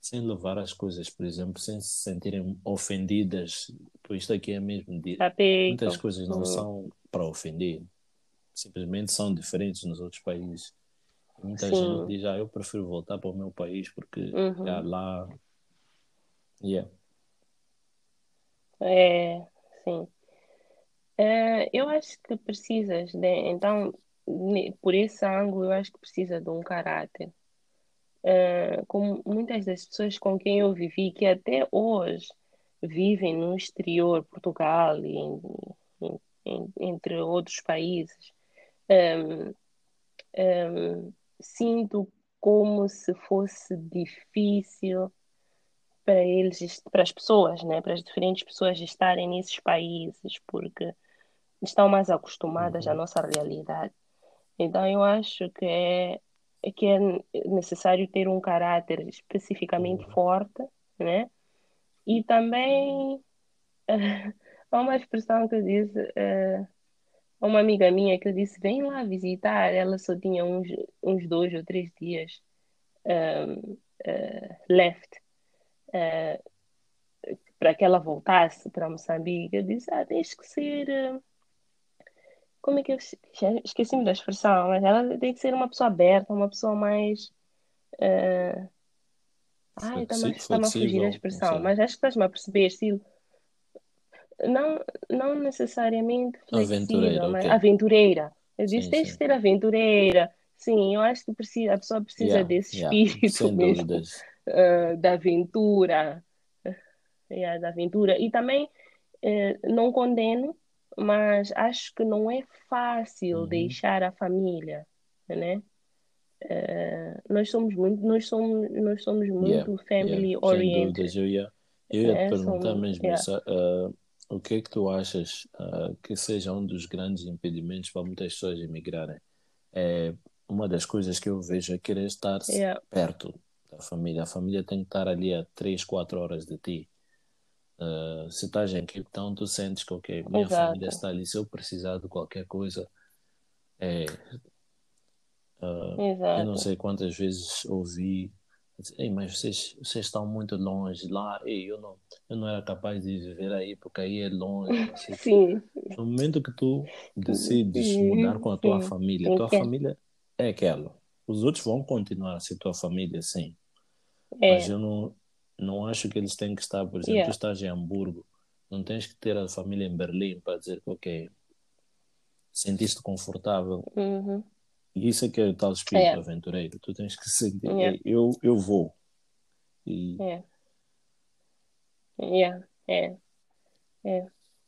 sem levar as coisas, por exemplo, sem se sentirem ofendidas? Pois isto aqui é mesmo, de- muitas Apeitam. coisas não Uhum, são para ofender, simplesmente são diferentes nos outros países. Muita gente sim. diz, ah, eu prefiro voltar para o meu país porque Uhum, lá, yeah. É, sim. É, eu acho que precisas de, então, por esse ângulo, eu acho que precisa de um caráter. É, como muitas das pessoas com quem eu vivi, que até hoje vivem no exterior, Portugal e em- em- entre outros países, hum, hum, sinto como se fosse difícil para eles, para as pessoas, né, para as diferentes pessoas estarem nesses países, porque estão mais acostumadas à Uhum. nossa realidade. Então, eu acho que é, é que é necessário ter um caráter especificamente Uhum. forte, né? E também há uma expressão que eu disse, eh, a uma amiga minha que eu disse, vem lá visitar. Ela só tinha uns, uns dois ou três dias um, eh, left eh, para que ela voltasse para Moçambique. Eu disse, ah, tens que ser. eh, Como é que eu esqueci-me da expressão, mas ela tem que ser uma pessoa aberta, uma pessoa mais. eh, Ai, está-me a fugir a expressão, mas acho que estás-me a perceber, Sil. Não, não necessariamente Aventureira, flexível, mas ok. aventureira. Eu disse, Sim, tens que sim. ser aventureira. Sim, eu acho que precisa, a pessoa precisa Yeah, desse yeah, espírito sem mesmo, dúvidas. Eh, da aventura, yeah, da aventura. E também eh, não condeno, mas acho que não é fácil Uhum. deixar a família, né? Eh, nós somos muito, nós somos, nós somos Yeah, muito yeah, family sem oriented. Eu ia, eu ia te né? perguntar Somos, mesmo yeah. ah, o que é que tu achas ah, que seja um dos grandes impedimentos para muitas pessoas emigrarem? É, uma das coisas que eu vejo é querer estar Yeah. perto da família. A família tem que estar ali a 3, 4 horas de ti. Ah, se estás em Cape Town, tu sentes que, ok, minha família Exato, está ali. Se eu precisar de qualquer coisa, é, ah, eu não sei quantas vezes ouvi Ei, mas vocês, vocês estão muito longe lá. Ei, eu não, eu não era capaz de viver aí, porque aí é longe. Sim. No momento que tu decides sim, mudar com a tua sim. família, a tua família é aquela. Os outros vão continuar a ser tua família, sim. É. Mas eu não, não acho que eles têm que estar, por exemplo, yeah. tu estás em Hamburgo, não tens que ter a família em Berlim para dizer que, ok, sentiste confortável. Uhum. E isso é que é o tal espírito é. aventureiro. Tu tens que sentir, é. eu, eu vou. E... É. Yeah. É. É.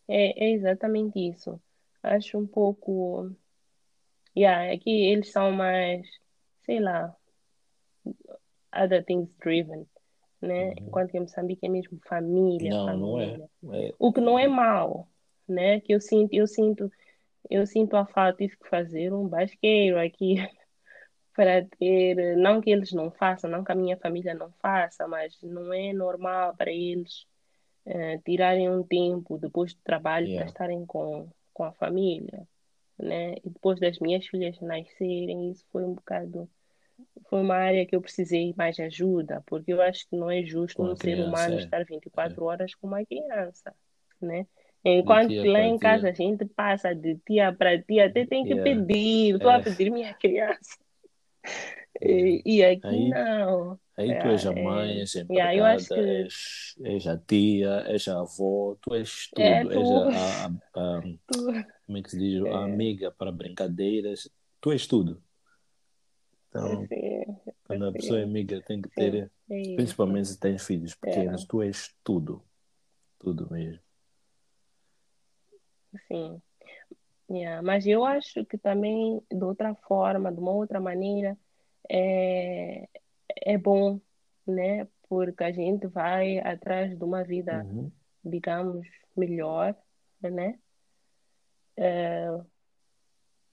É, é exatamente isso. Acho um pouco. Yeah, aqui eles são mais, sei lá, other things driven, né? Uhum. Enquanto que em Moçambique é mesmo família, não, família. Não é. é. O que não é mal, né? Que eu sinto, eu sinto eu sinto a falta, tive que fazer um basqueiro aqui para ter, não que eles não façam, não que a minha família não faça, mas não é normal para eles uh, tirarem um tempo depois do trabalho yeah. para estarem com, com a família, né? E depois das minhas filhas nascerem, isso foi um bocado, foi uma área que eu precisei mais ajuda, porque eu acho que não é justo um ser humano é. estar 24 é. horas com uma criança, né? Enquanto lá em casa a gente passa de tia para tia, até tem que yeah. pedir, estou é. a pedir minha criança. E, e, aqui aí, não. Aí tu és a é, mãe, és a empregada, yeah, eu acho que... és, és a tia, és a avó, tu és tudo, é, tu... és a, a, a, como é que se diz, a é. amiga para brincadeiras, tu és tudo. Então, sim, quando a pessoa é amiga tem que ter, sim, principalmente se tens filhos pequenos, tu és tudo, tudo mesmo. Sim. Yeah. Mas eu acho que também, de outra forma, de uma outra maneira, é, é bom, né? Porque a gente vai atrás de uma vida, uhum. digamos, melhor, né? É,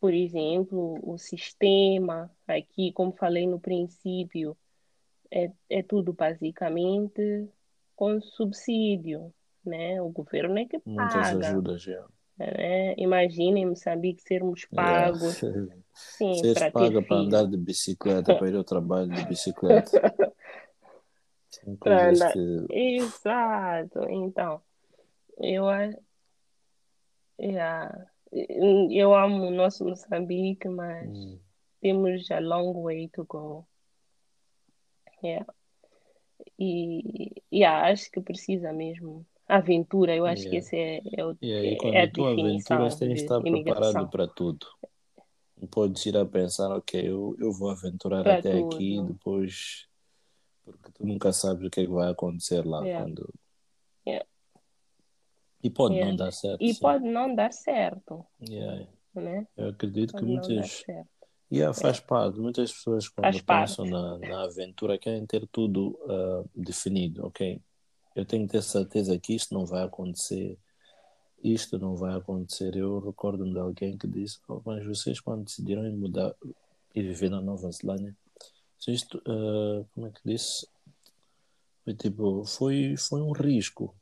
por exemplo, o sistema aqui, como falei no princípio, é, é tudo basicamente com subsídio, né? O governo é que paga. Muitas ajudas, já. Né? Imaginem Moçambique sermos pagos. Yeah. Sim, Vocês para pagam para andar de bicicleta, para ir ao trabalho de bicicleta. que... Exato. Então, eu, yeah. Eu amo o nosso Moçambique, mas hum. temos a long way to go. Yeah. E yeah, acho que precisa mesmo aventura, eu acho yeah. que esse é, é, o, yeah, e quando é a tu aventuras, tens de estar preparado para tudo. Não podes ir a pensar, ok, eu, eu vou aventurar pra até tudo. aqui, depois. Porque tu nunca sabes o que, é que vai acontecer lá yeah. quando. E pode não dar certo. E sim. pode não dar certo. Né? Eu acredito pode que muitas. Yeah, faz parte. Muitas pessoas, quando faz pensam na, na aventura, querem ter tudo uh, definido, ok? eu tenho que ter certeza que isto não vai acontecer, isto não vai acontecer. Eu recordo-me de alguém que disse: oh, Mas vocês, quando decidiram mudar e viver na Nova Zelândia, isto, uh, como é que disse? Foi tipo, foi, foi um risco.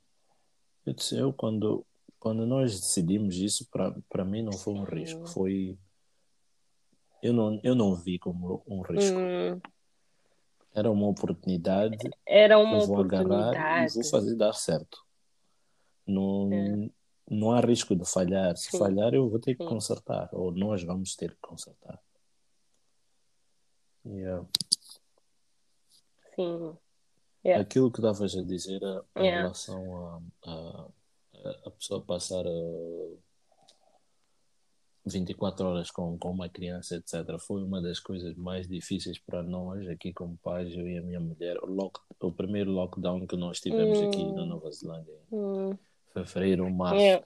Eu disse: Eu, quando, quando nós decidimos isso, para mim não foi um risco, foi. Eu não, eu não vi como um risco. Hum. Era uma oportunidade. Era uma eu vou oportunidade. agarrar e vou fazer dar certo. Não, é. não há risco de falhar. Se Sim. falhar, eu vou ter que Sim. consertar. Ou nós vamos ter que consertar. Yeah. Sim. Yeah. Aquilo que estavas a dizer em yeah. relação a, a, a pessoa passar. A 24 horas com, com uma criança, etc. Foi uma das coisas mais difíceis para nós aqui como pais, eu e a minha mulher. O, lock, o primeiro lockdown que nós tivemos hum. aqui na Nova Zelândia, hum. fevereiro, março. Yeah.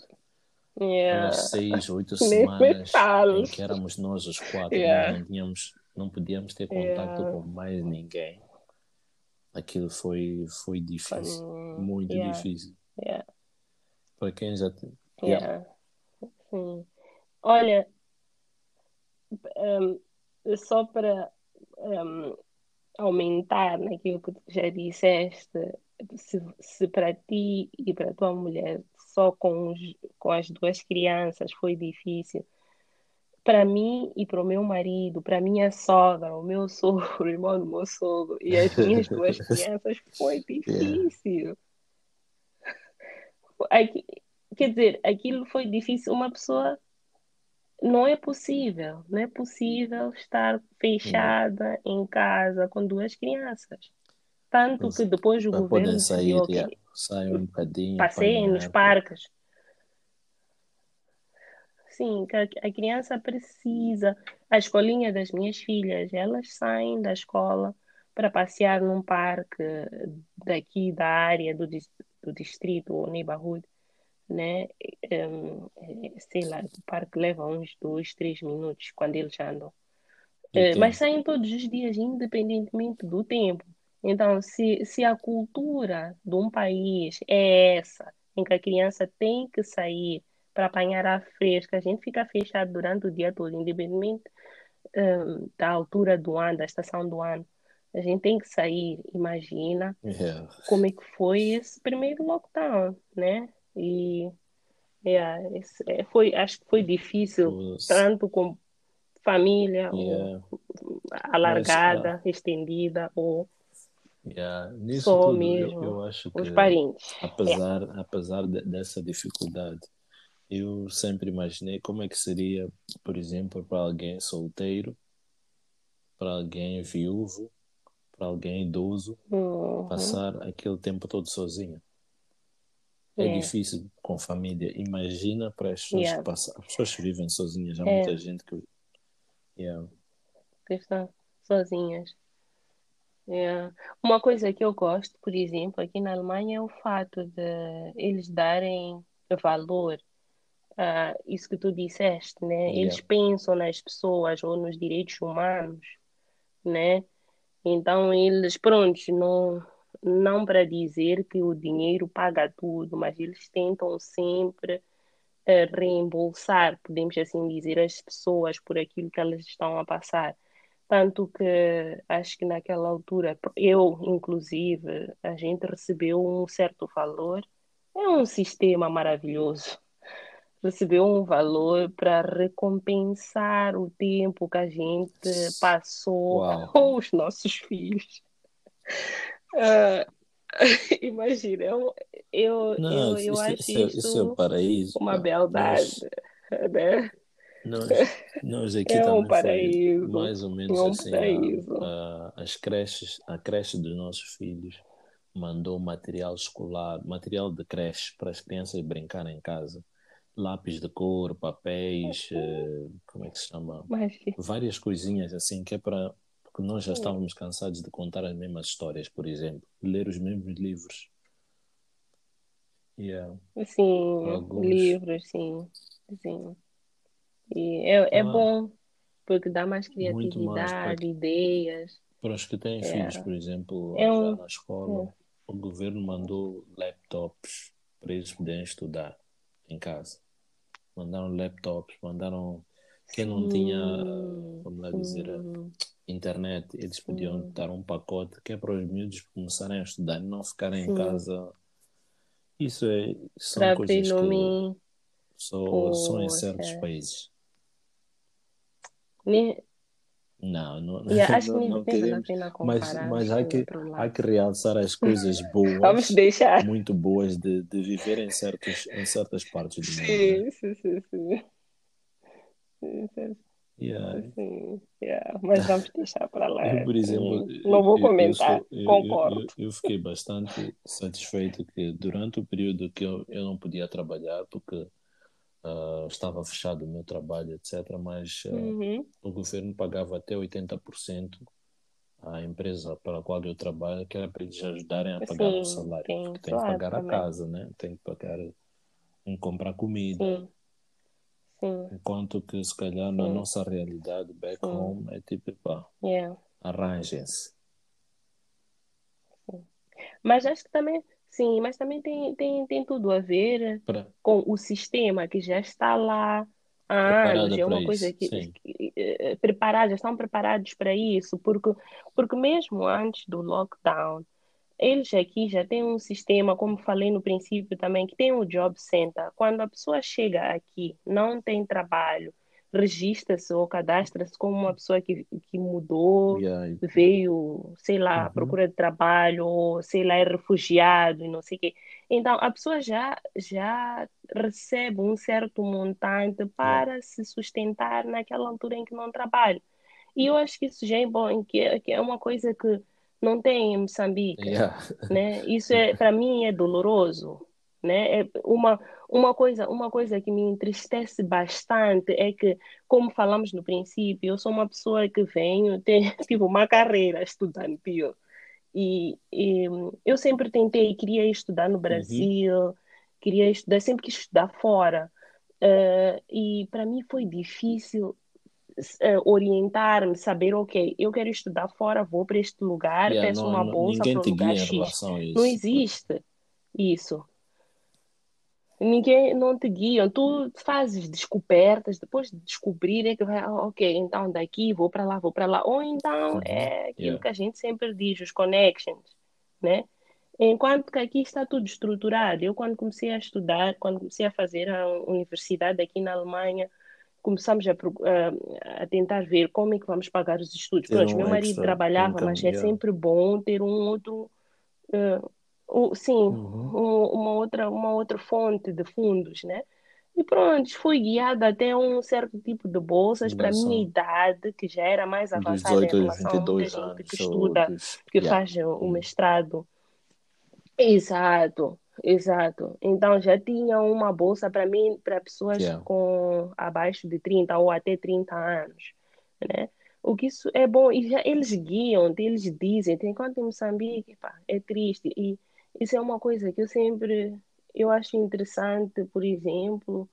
Yeah. seis, oito semanas em que éramos nós os quatro, yeah. não, tínhamos, não podíamos ter contato com mais ninguém. Aquilo foi, foi difícil, hum. muito difícil. Para quem já tem. Yeah. Sim. Olha, um, só para um, aumentar naquilo que tu já disseste, se, se para ti e para tua mulher só com, os, com as duas crianças foi difícil, para mim e para o meu marido, para minha sogra, o meu sogro, o irmão do meu sogro e as minhas duas crianças, foi difícil. Yeah. Quer dizer, aquilo foi difícil. Uma pessoa não é possível, não é possível estar fechada em casa com duas crianças. Tanto que depois o governo sair, yeah. Sai um bocadinho. Passeiem nos parques Sim, que a criança precisa. A escolinha das minhas filhas, elas saem da escola para passear num parque daqui da área do, do distrito ou neighborhood, né? Um, sei lá, o parque leva uns dois, três minutos quando eles andam. Uh, mas saem todos os dias, independentemente do tempo. Então, se, se a cultura de um país é essa, em que a criança tem que sair para apanhar a fresca. A gente fica fechado durante o dia todo, independente um, da altura do ano, da estação do ano. A gente tem que sair, imagina yeah. como é que foi esse primeiro lockdown, né? E yeah, esse, é, foi, acho que foi difícil, tanto com família, yeah. alargada, Mas, uh, estendida, ou Yeah. Nisso só tudo, mesmo eu, eu, acho que, os parentes. Apesar, apesar de, dessa dificuldade, eu sempre imaginei como é que seria, por exemplo, para alguém solteiro, para alguém viúvo, para alguém idoso, uhum. passar aquele tempo todo sozinho. É, é difícil com família. Imagina para as pessoas yeah. que passam, as pessoas que vivem sozinhas. Há é. muita gente que. Yeah. Que estão sozinhas. Yeah. Uma coisa que eu gosto, por exemplo, aqui na Alemanha é o fato de eles darem valor uh, isso que tu disseste, né? Yeah. Eles pensam nas pessoas ou nos direitos humanos, né? Então eles, pronto, não, não para dizer que o dinheiro paga tudo, mas eles tentam sempre uh, reembolsar, podemos assim dizer, as pessoas por aquilo que elas estão a passar. Tanto que acho que naquela altura, eu inclusive, a gente recebeu um certo valor. É um sistema maravilhoso recebeu um valor para recompensar o tempo que a gente passou Uau. com os nossos filhos. Uh, imagina, eu, eu, Não, eu, eu isso, acho isso, isso, isso é o paraíso. uma beldade, né? Nós, nós aqui é também um paraíso, mais ou menos é um assim, a, a, as creches, a creche dos nossos filhos mandou material escolar, material de creche para as crianças brincarem em casa lápis de cor, papéis, uh, como é que se chama? Várias coisinhas assim, que é para. Porque nós já estávamos cansados de contar as mesmas histórias, por exemplo, ler os mesmos livros. Yeah. Sim, Alguns... livros, sim. sim. E é, é ah, bom, porque dá mais criatividade, mais para... ideias. Para os que têm é. filhos, por exemplo, é um... na escola, é. o governo mandou laptops para eles poderem estudar em casa mandaram laptops, mandaram. Quem não tinha, vamos lá dizer, internet, eles podiam dar um pacote que é para os miúdos começarem a estudar e não ficarem em casa. Isso é, são para coisas que só, só em certos países. Não, não, yeah, acho não, não queremos, mas, mas há, que, há que realçar as coisas boas, Vamos deixar. muito boas de, de viver em, certos, em certas partes do mundo. Sim, né? sim, sim, sim. sim, sim. Yeah. Sim, yeah. mas vamos deixar para lá. Eu, por exemplo, não vou comentar, eu, eu, concordo. Eu, fiquei bastante satisfeito que durante o período que eu, eu não podia trabalhar, porque uh, estava fechado o meu trabalho, etc. Mas uh, uhum. o governo pagava até 80% à empresa para a qual eu trabalho, que era para eles ajudarem a pagar Sim, o salário. Tem, porque tem que pagar também. a casa, né? tem que pagar em comprar comida. Sim. Sim. Enquanto que, se calhar, Sim. na nossa realidade, back Sim. home, é tipo, pá, yeah. arranjem-se. Mas acho que também Sim, mas também tem, tem, tem tudo a ver pra... com o sistema que já está lá há anos. É uma coisa isso, que, que eh, preparados, já estão preparados para isso, porque, porque mesmo antes do lockdown, eles aqui já têm um sistema, como falei no princípio também, que tem o Job Center. Quando a pessoa chega aqui, não tem trabalho, registra-se ou cadastra-se como uma pessoa que, que mudou, yeah. veio, sei lá, uhum. procura de trabalho, ou sei lá, é refugiado e não sei o quê. Então, a pessoa já, já recebe um certo montante para yeah. se sustentar naquela altura em que não trabalha. E eu acho que isso já é bom, que, que é uma coisa que não tem em Moçambique. Yeah. Né? Isso, é, para mim, é doloroso né? É uma, uma, coisa, uma coisa que me entristece bastante é que, como falamos no princípio, eu sou uma pessoa que venho, ter tipo, uma carreira estudantil. E, e eu sempre tentei, queria estudar no uhum. Brasil, uhum. queria estudar, sempre quis estudar fora. Uh, e para mim foi difícil uh, orientar-me, saber, ok, eu quero estudar fora, vou para este lugar, yeah, peço não, uma bolsa para um lugar X. Não existe isso. Ninguém não te guia, tu fazes descobertas, depois de descobrir é que vai, ah, ok, então daqui vou para lá, vou para lá. Ou então uhum. é aquilo yeah. que a gente sempre diz, os connections, né? Enquanto que aqui está tudo estruturado. Eu, quando comecei a estudar, quando comecei a fazer a universidade aqui na Alemanha, começamos a, a, a tentar ver como é que vamos pagar os estudos. Pronto, um meu marido trabalhava, mas é sempre bom ter um outro, uh, sim, uhum. um, uma, outra, uma outra fonte de fundos, né? E pronto, fui guiada até um certo tipo de bolsas para a minha idade, que já era mais avançada 18, em relação 22 a muita gente que estuda, que yeah. faz o uhum. mestrado. Exato, exato. Então já tinha uma bolsa para mim, para pessoas yeah. com abaixo de 30 ou até 30 anos, né? O que isso é bom, e já eles guiam, eles dizem, tem enquanto em Moçambique, pá, é triste. E isso é uma coisa que eu sempre eu acho interessante, por exemplo,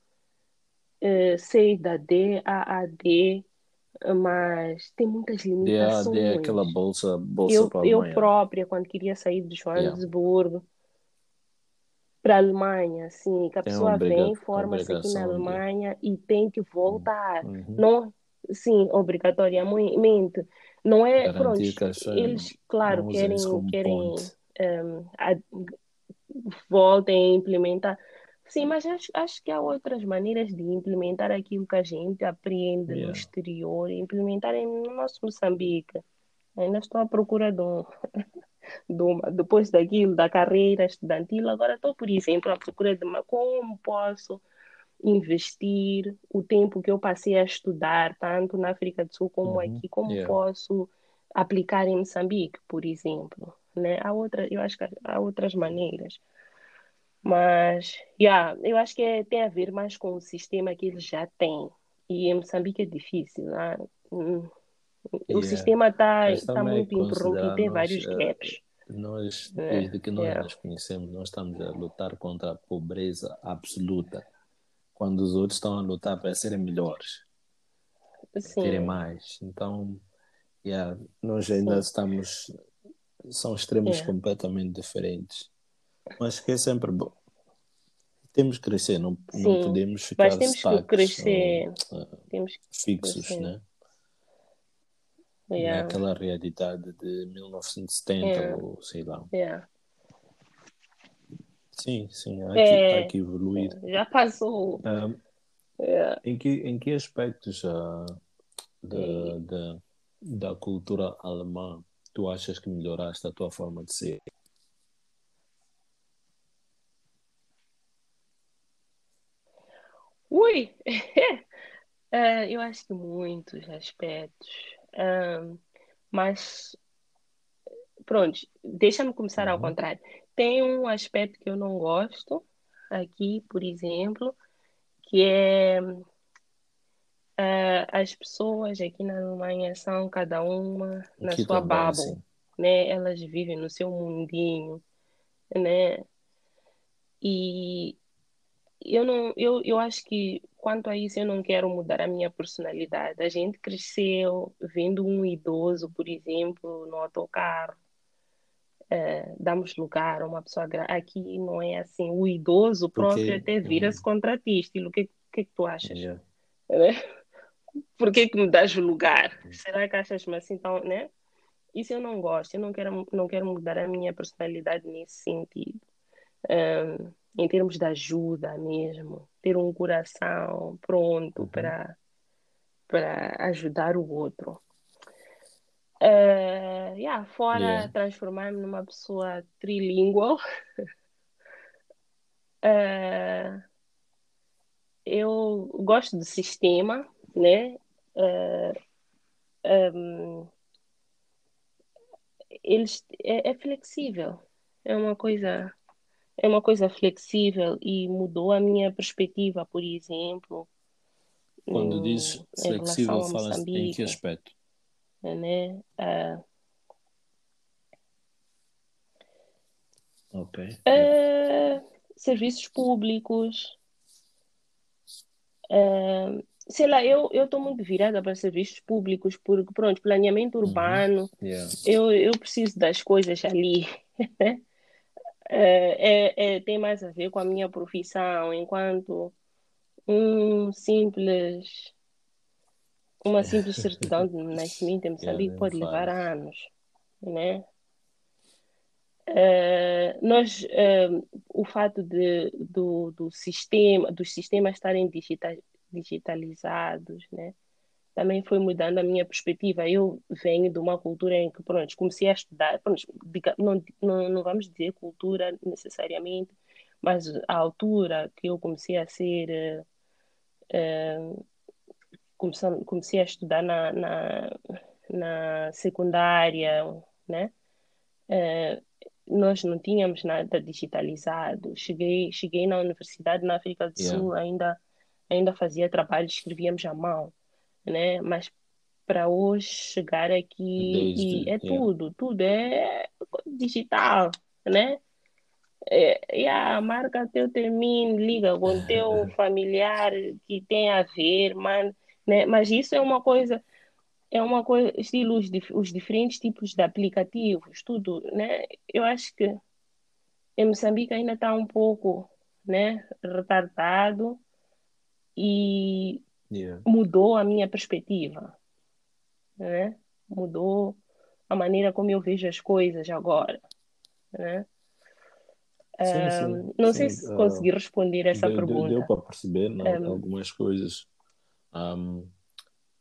eh, sei da D, AAD, mas tem muitas limitações. DAD é aquela bolsa, bolsa eu, para eu própria, quando queria sair de Joanesburgo yeah. para a Alemanha, assim, que a pessoa vem, forma-se aqui na Alemanha de... e tem que voltar. Uhum. Não, sim, obrigatoriamente. Não é, Garantir pronto, eles, claro, querem, querem um, a, voltem a implementar. Sim, mas acho, acho que há outras maneiras de implementar aquilo que a gente aprende yeah. no exterior e implementar no nosso Moçambique. Ainda estou à procura de, um, de uma, depois daquilo, da carreira estudantil, agora estou, por exemplo, à procura de uma, como posso investir o tempo que eu passei a estudar, tanto na África do Sul como uhum. aqui, como yeah. posso aplicar em Moçambique, por exemplo né? Há outra, eu acho que há outras maneiras. Mas, yeah, eu acho que é, tem a ver mais com o sistema que eles já têm. E em Moçambique é difícil. Né? O yeah. sistema está tá muito interrompido, tem vários eh, gaps. Nós, é, desde que nós yeah. nos conhecemos, nós estamos a lutar contra a pobreza absoluta. Quando os outros estão a lutar para serem melhores, terem mais. Então, yeah, nós ainda Sim. estamos são extremos é. completamente diferentes. Mas que é sempre bom. Temos que crescer, não, não podemos ficar mas temos que crescer. Ou, uh, temos que fixos, crescer. né? Yeah. É aquela realidade de 1970 yeah. ou sei lá. Yeah. Sim, sim, há que, é, há que evoluir. Já passou. Um, yeah. em, que, em que aspectos uh, da, da, da cultura alemã tu achas que melhoraste a tua forma de ser? Ui! uh, eu acho que muitos aspectos. Uh, mas, pronto, deixa-me começar uhum. ao contrário. Tem um aspecto que eu não gosto aqui, por exemplo, que é Uh, as pessoas aqui na Alemanha são cada uma na sua bubble, né? Elas vivem no seu mundinho, né? E eu não, eu, eu acho que quanto a isso eu não quero mudar a minha personalidade. A gente cresceu vendo um idoso, por exemplo, no autocarro. Uh, damos lugar a uma pessoa aqui não é assim o idoso próprio Porque... até vira-se uhum. contra ti estilo o que, que, que tu achas yeah. né? Por que, que me dás lugar? Será que achas-me assim tão, né? Isso eu não gosto, eu não quero, não quero mudar a minha personalidade nesse sentido. Um, em termos de ajuda mesmo, ter um coração pronto uhum. para para ajudar o outro. Uh, yeah, fora yeah. transformar-me numa pessoa trilingual, uh, eu gosto do sistema, né? Uh, um, eles é, é, flexível, é uma coisa é uma coisa flexível e mudou a minha perspectiva, por exemplo. Quando diz flexível, fala em que aspecto? Né? Uh, ok. Uh, serviços públicos. Uh, sei lá, eu estou muito virada para serviços públicos, porque, pronto, planeamento uhum. urbano, uhum. yeah. eu, eu preciso das coisas ali. é, é, tem mais a ver com a minha profissão, enquanto um simples, uma simples certidão de nascimento em Moçambique yeah, pode levar anos, né? Uh, nós uh, o fato de, do, do sistema dos sistemas estarem digitais digitalizados, né? Também foi mudando a minha perspectiva. Eu venho de uma cultura em que, pronto, comecei a estudar, pronto, não, não, não vamos dizer cultura necessariamente, mas a altura que eu comecei a ser, uh, uh, comecei, a estudar na, na, na secundária, né? Uh, nós não tínhamos nada digitalizado. Cheguei, cheguei na universidade na África do yeah. Sul ainda ainda fazia trabalho, escrevíamos à mão, né? Mas para hoje chegar aqui Desde, é tudo, tudo é digital, né? É, e a marca teu termine, liga com teu familiar que tem a ver, man, né? Mas isso é uma coisa, é uma coisa, estilo os, os diferentes tipos de aplicativos, tudo, né? Eu acho que em Moçambique ainda está um pouco, né, retardado e yeah. mudou a minha perspectiva, né? Mudou a maneira como eu vejo as coisas agora, né? Sim, sim, não sim. sei se consegui uh, responder essa deu, pergunta. Deu, deu para perceber não, um, algumas coisas. Um,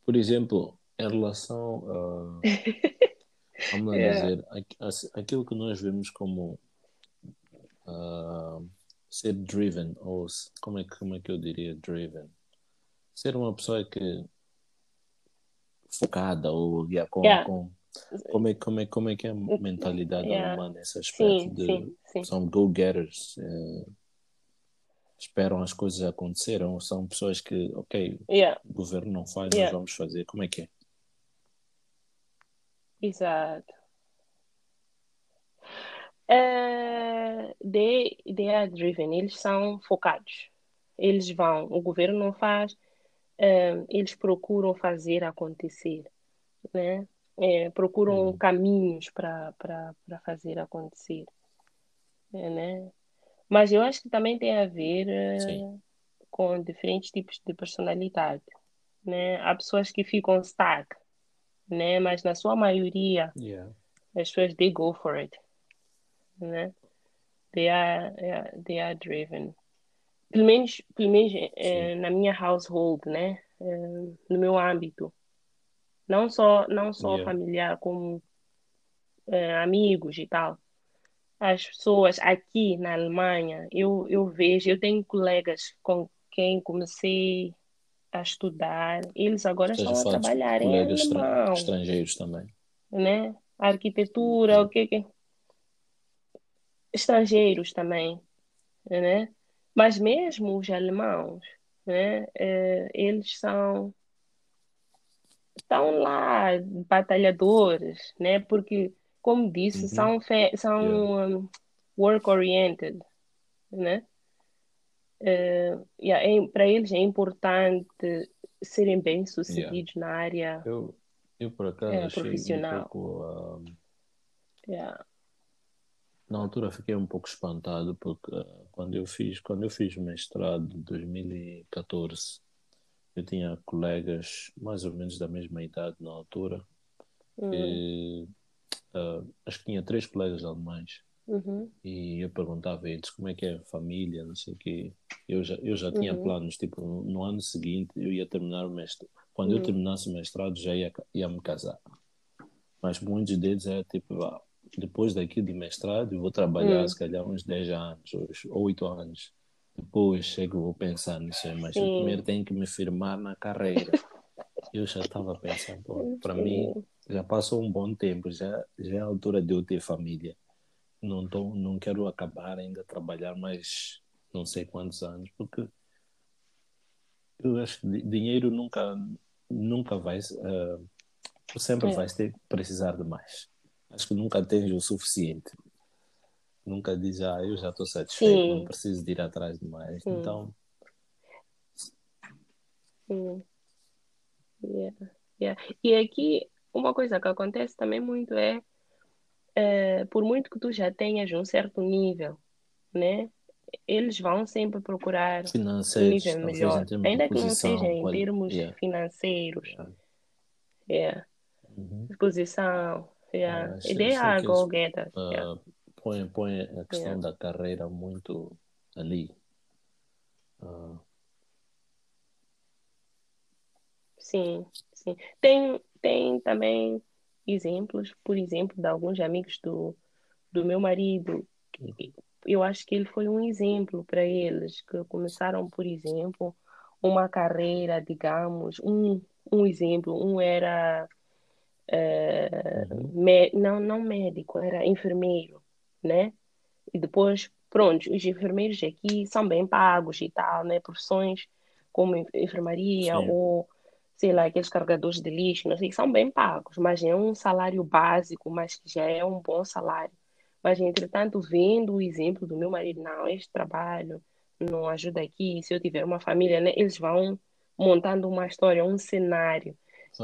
por exemplo, em relação a. vamos yeah. dizer, aquilo que nós vemos como uh, ser driven, ou como é, que, como é que eu diria driven? Ser uma pessoa que focada ou yeah, com, yeah. com como é, como, é, como é que é a mentalidade yeah. alemã nesse aspecto sim, de sim, sim. são go-getters eh, esperam as coisas acontecerem ou são pessoas que ok o governo não faz nós vamos fazer como é que é exato Uh, they, they are driven, eles são focados. Eles vão, o governo não faz, uh, eles procuram fazer acontecer, né? É, procuram uhum. caminhos para fazer acontecer, é, né? Mas eu acho que também tem a ver uh, com diferentes tipos de personalidade, né? Há pessoas que ficam stuck, né? Mas na sua maioria, yeah. as pessoas they go for it né? They are, yeah, they are driven. Pelo menos, pelo menos é, na minha household, né? É, no meu âmbito. Não só, não só yeah. familiar, como é, amigos e tal. As pessoas aqui na Alemanha, eu, eu vejo, eu tenho colegas com quem comecei a estudar, eles agora estão a trabalhar em alemão. estrangeiros também. Né? arquitetura, o que que estrangeiros também, né? Mas mesmo os alemãos, né? É, eles são estão lá batalhadores, né? Porque, como disse, uhum. são são yeah. um, work oriented, né? Uh, yeah, é, para eles é importante serem bem sucedidos yeah. na área eu, eu por acaso é, profissional. Um pouco, um, yeah na altura fiquei um pouco espantado porque uh, quando eu fiz quando eu fiz o mestrado em 2014 eu tinha colegas mais ou menos da mesma idade na altura uhum. e, uh, acho que tinha três colegas alemães Uhum. E eu perguntava a eles como é que é a família, não sei o quê. Eu já, eu já tinha uhum. planos, tipo, no, no, ano seguinte eu ia terminar o mestrado. Quando eu terminasse o mestrado já ia, ia me casar. Mas muitos deles é tipo, ah, depois daqui de mestrado vou trabalhar hum. se calhar uns 10 anos, ou 8 anos. Depois chego vou pensar nisso, mas Sim. eu primeiro tenho que me firmar na carreira. eu já estava pensando, para mim já passou um bom tempo, já, já é a altura de eu ter família. Não, tô, não quero acabar ainda trabalhar mais não sei quantos anos, porque eu acho que dinheiro nunca, nunca vai. Uh, sempre é. vais ter que precisar de mais. Acho que nunca tens o suficiente. Nunca diz, ah, eu já estou satisfeito, Sim. não preciso de ir atrás de mais. Sim. Então. Sim. Yeah. Yeah. E aqui, uma coisa que acontece também muito é, é, por muito que tu já tenhas um certo nível, né? Eles vão sempre procurar um nível melhor, ainda que não seja em qual... termos yeah. financeiros. Yeah. Uhum. Exposição. Yeah. Uh, they are go-getters. Uh, yeah. põe, põe a questão yeah. da carreira muito ali. Uh... Sim, sim. Tem, tem também exemplos, por exemplo, de alguns amigos do, do meu marido. Eu acho que ele foi um exemplo para eles, que começaram, por exemplo, uma carreira, digamos, um, um exemplo, um era uhum. não, não médico, era enfermeiro, né? E depois, pronto, os enfermeiros aqui são bem pagos e tal, né? Profissões como enfermaria Sim. ou, sei lá, aqueles carregadores de lixo, não sei, são bem pagos, mas é um salário básico, mas que já é um bom salário. Mas, entretanto, vendo o exemplo do meu marido, não, este trabalho não ajuda aqui, se eu tiver uma família, né? Eles vão montando uma história, um cenário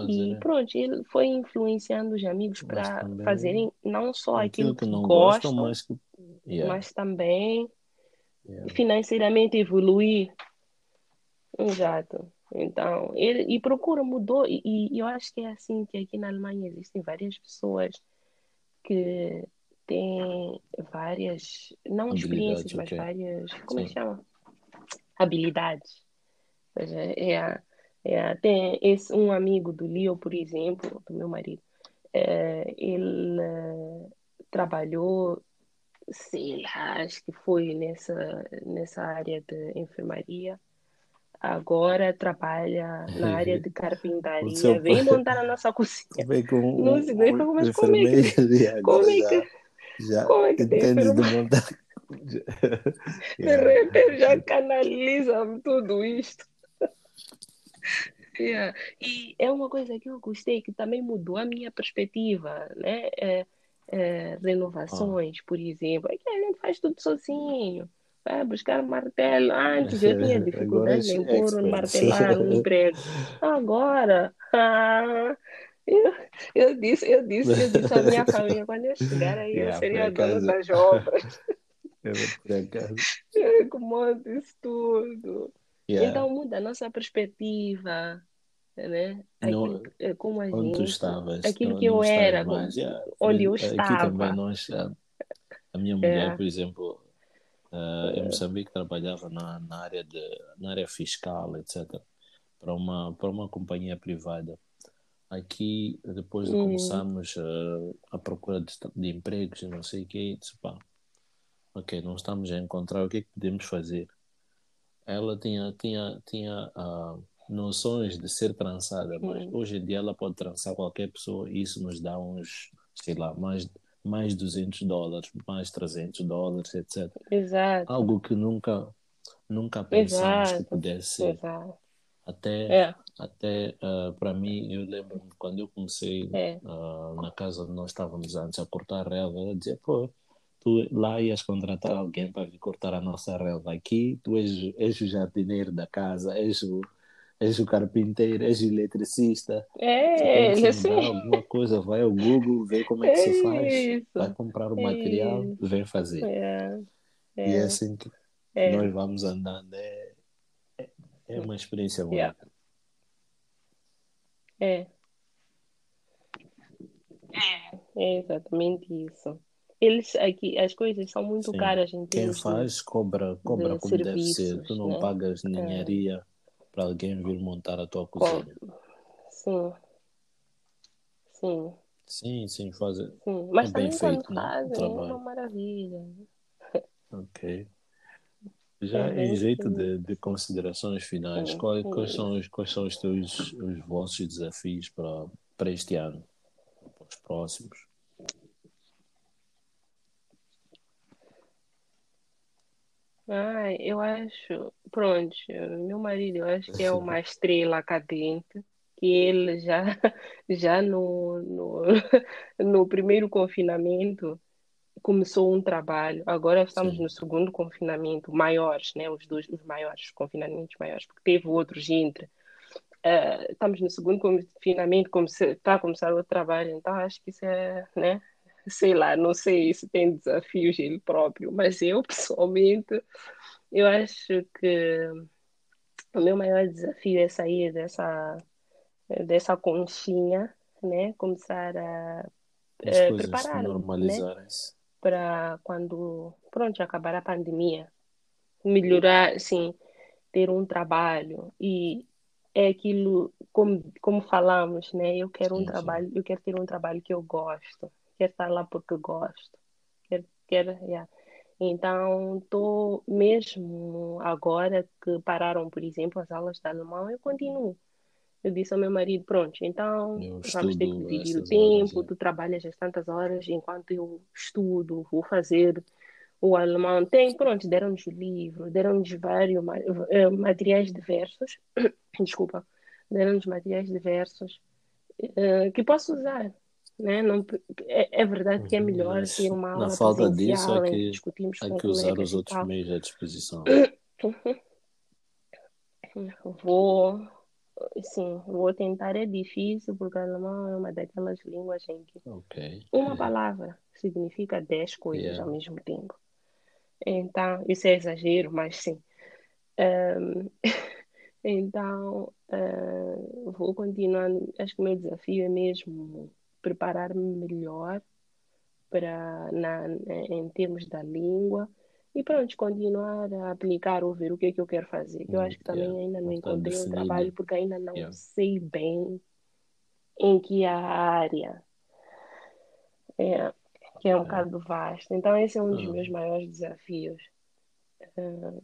e né? pronto, ele foi influenciando os amigos para fazerem não só aquilo, aquilo que, não gostam, gostam mas, que... yeah. mas também yeah. financeiramente evoluir. Exato. Então, ele e procura mudou e, e, eu acho que é assim que aqui na Alemanha existem várias pessoas que têm várias, não experiências, mas okay. várias, como Sim. é que chama? Habilidades. Ou seja, é, é, tem esse, um amigo do Leo, por exemplo, do meu marido, é, ele é, trabalhou, sei lá, acho que foi nessa, nessa área de enfermaria. Agora trabalha na área de carpintaria. Seu... Vem montar a nossa cozinha. Vem com não sei, um, mas como é que, como é que, já, como é que entende de montar. de repente já canaliza tudo isto. Yeah. E é uma coisa que eu gostei, que também mudou a minha perspectiva, né? É, é, renovações, oh. por exemplo. É que a gente faz tudo sozinho. Vai buscar martelo. Antes eu tinha dificuldade em pôr um martelar um emprego. Agora, ah, eu, eu, disse, eu disse, eu disse à minha família, quando eu chegar aí, yeah, eu seria dona das obras. Eu, por acaso. Eu monto isso tudo. Yeah. Então muda a nossa perspectiva, né? Aquilo, no, como a onde gente, tu estavas, aquilo não, que eu era, mais, yeah. onde eu estava. Aqui também nós, a, minha mulher, é. por exemplo, uh, em Moçambique trabalhava na, na, área de, na área fiscal, etc. Para uma, para uma companhia privada. Aqui, depois de hum. começarmos uh, a procura de, de empregos e não sei o que, disse, pá, ok, não estamos a encontrar o que é que podemos fazer ela tinha, tinha, tinha uh, noções de ser trançada, mas hum. hoje em dia ela pode trançar qualquer pessoa e isso nos dá uns, sei lá, mais, mais 200 dólares, mais 300 dólares, etc. Exato. Algo que nunca, nunca pensamos Exato. que pudesse ser. Exato. Até, é. até uh, para mim, eu lembro quando eu comecei é. uh, na casa onde nós estávamos antes a cortar relva, ela dizia, pô, tu lá ias contratar alguém para vir cortar a nossa relva. Aqui tu és, és o jardineiro da casa, és o, és o carpinteiro, és o eletricista. É, se assim. alguma coisa, vai ao Google, vê como é que é se faz, isso. vai comprar o é material, isso. vem fazer. É, é. E é assim que é. nós vamos andando. É, é, é uma experiência boa. Yeah. É. É exatamente isso. Eles aqui, as coisas são muito Sim. caras em Quem faz cobra, cobra como deve ser. Tu não né? pagas é. ninharia é. para alguém vir montar a tua cozinha. Sim. Sim. Sim, sim, faz. Sim. Mas é bem feito, né? fazem, é uma maravilha. Ok. Já em jeito de, de considerações finais, quais, quais, são, os, quais são os teus os vossos desafios para, para este ano, para os próximos? Ah, eu acho, pronto, meu marido, eu acho que é uma estrela cadente, que ele já, já no, no, no primeiro confinamento, começou um trabalho. Agora estamos Sim. no segundo confinamento, maiores, né? Os dois, os maiores confinamentos maiores, porque teve outros entre. Uh, estamos no segundo confinamento, está a começar outro trabalho, então acho que isso é, né? Sei lá, não sei se tem desafios ele próprio, mas eu pessoalmente, eu acho que o meu maior desafio é sair dessa dessa conchinha, né? Começar a, a preparar, né? para quando, pronto, acabar a pandemia, melhorar, sim, ter um trabalho e é aquilo, como, como falamos, né? Eu quero um sim, trabalho, eu quero ter um trabalho que eu gosto, quero estar lá porque gosto, quero, quero, yeah. Então, estou mesmo agora que pararam, por exemplo, as aulas de alemão, eu continuo. Eu disse ao meu marido, pronto, então eu vamos ter que dividir o tempo, horas, é. tu trabalhas as tantas horas enquanto eu estudo, vou fazer o alemão. Tem, pronto, deram-nos o livro, deram-nos vários eh, materiais diversos, desculpa, deram-nos materiais diversos uh, que posso usar. Né? Não, é, é verdade que é melhor Mas, ter uma aula Na falta disso é que, discutimos é que usar os outros meios à disposição. Vou, Sim, vou tentar é difícil porque alemão é uma daquelas línguas em que okay. uma palavra significa dez coisas yeah. ao mesmo tempo. Então, isso é exagero, mas sim. Um, então, uh, vou continuar. Acho que o meu desafio é mesmo preparar-me melhor para, na, em termos da língua e pronto, continuar a aplicar ou ver o que é que eu quero fazer. Eu acho que também yeah. ainda não encontrei um trabalho porque ainda não yeah. sei bem em que área. É, que é um é. bocado vasto. Então esse é um dos uhum. meus maiores desafios. Uh,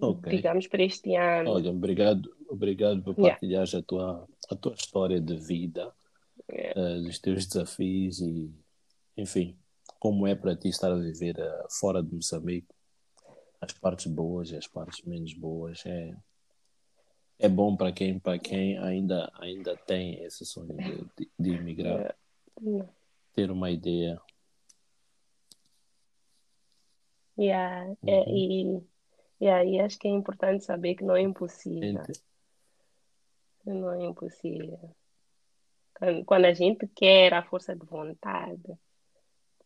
okay. Digamos para este ano. Olha, obrigado, obrigado por partilhar yeah. a, tua, a tua história de vida, uh, dos teus desafios e, enfim, como é para ti estar a viver uh, fora de Moçambique, as partes boas e as partes menos boas. É, é bom para quem, para quem ainda, ainda tem esse sonho de, de, emigrar, ter uma ideia. Yeah, é, uhum. e, yeah, e acho que é importante saber que não é impossível. Não é impossível. Quando a gente quer a força de vontade,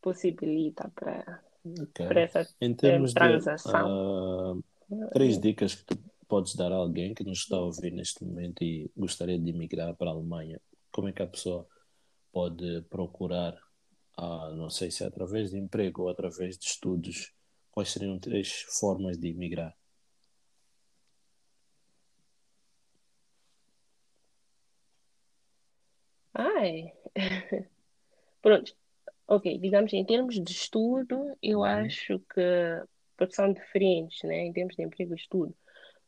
possibilita para okay. essa em termos transação. De, uh, três dicas que tu podes dar a alguém que nos está a ouvir neste momento e gostaria de emigrar para a Alemanha. Como é que a pessoa pode procurar, uh, não sei se é através de emprego ou através de estudos, quais seriam três formas de emigrar? Ai, pronto, Ok, digamos, em termos de estudo, eu uhum. acho que, porque são diferentes, né? Em termos de emprego e estudo,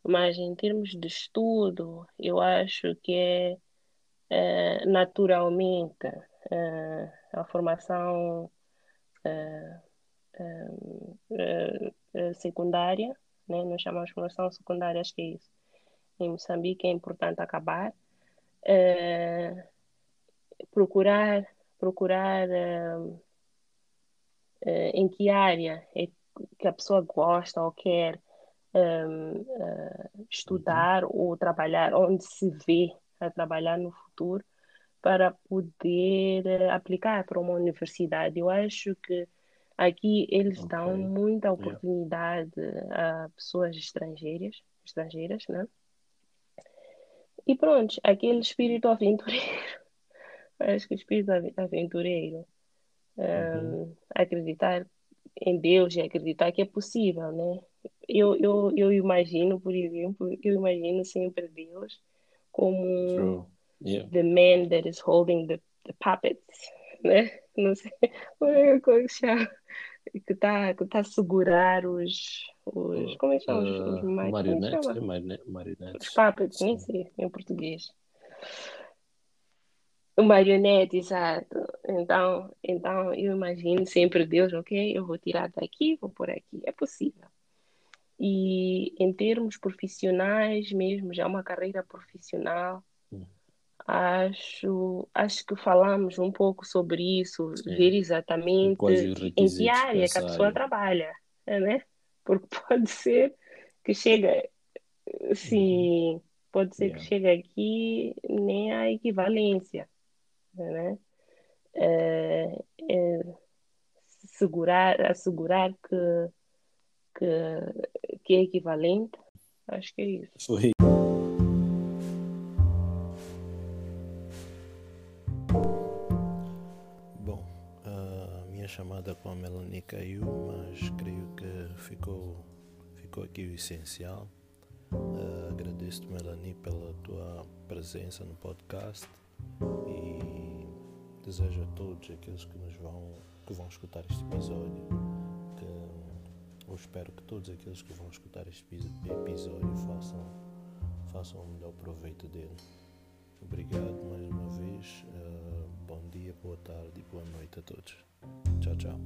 mas em termos de estudo, eu acho que é, é naturalmente é, a formação é, secundária, né? Nós chamamos de formação secundária, acho que é isso. Em Moçambique é importante acabar. Procurar procurar uh, uh, em que área é que a pessoa gosta ou quer um, uh, estudar uhum. ou trabalhar, onde se vê a trabalhar no futuro, para poder aplicar para uma universidade. Eu acho que aqui eles okay. dão muita oportunidade yeah. a pessoas estrangeiras, estrangeiras, né? E pronto, aquele espírito aventureiro Acho que o espírito aventureiro uhum. acreditar em Deus e acreditar que é possível, né? Eu, eu, eu imagino, por exemplo, eu imagino sempre Deus como yeah. the man that is holding the, the puppets, né? Não sei como é que chama que está que tá a segurar os, os como é que chama? Os, os marionetes, é marionetes. Os puppets, nem sei em português. Marionete, exato. Então, então eu imagino sempre Deus, ok, eu vou tirar daqui, vou por aqui. É possível. E em termos profissionais mesmo, já uma carreira profissional, hum. acho, acho que falamos um pouco sobre isso, Sim. ver exatamente em que área que a pessoa área. trabalha, né? Porque pode ser que chega, sim, uhum. pode ser yeah. que chegue aqui nem a equivalência né? É, é segurar, assegurar que, que, que é equivalente. Acho que é isso. Foi. Bom, a minha chamada com a Melanie caiu, mas creio que ficou, ficou aqui o essencial. Uh, Agradeço-te, Melanie, pela tua presença no podcast e desejo a todos aqueles que nos vão que vão escutar este episódio que eu espero que todos aqueles que vão escutar este episódio façam façam o melhor proveito dele. Obrigado mais uma vez uh, bom dia boa tarde e boa noite a todos. Tchau tchau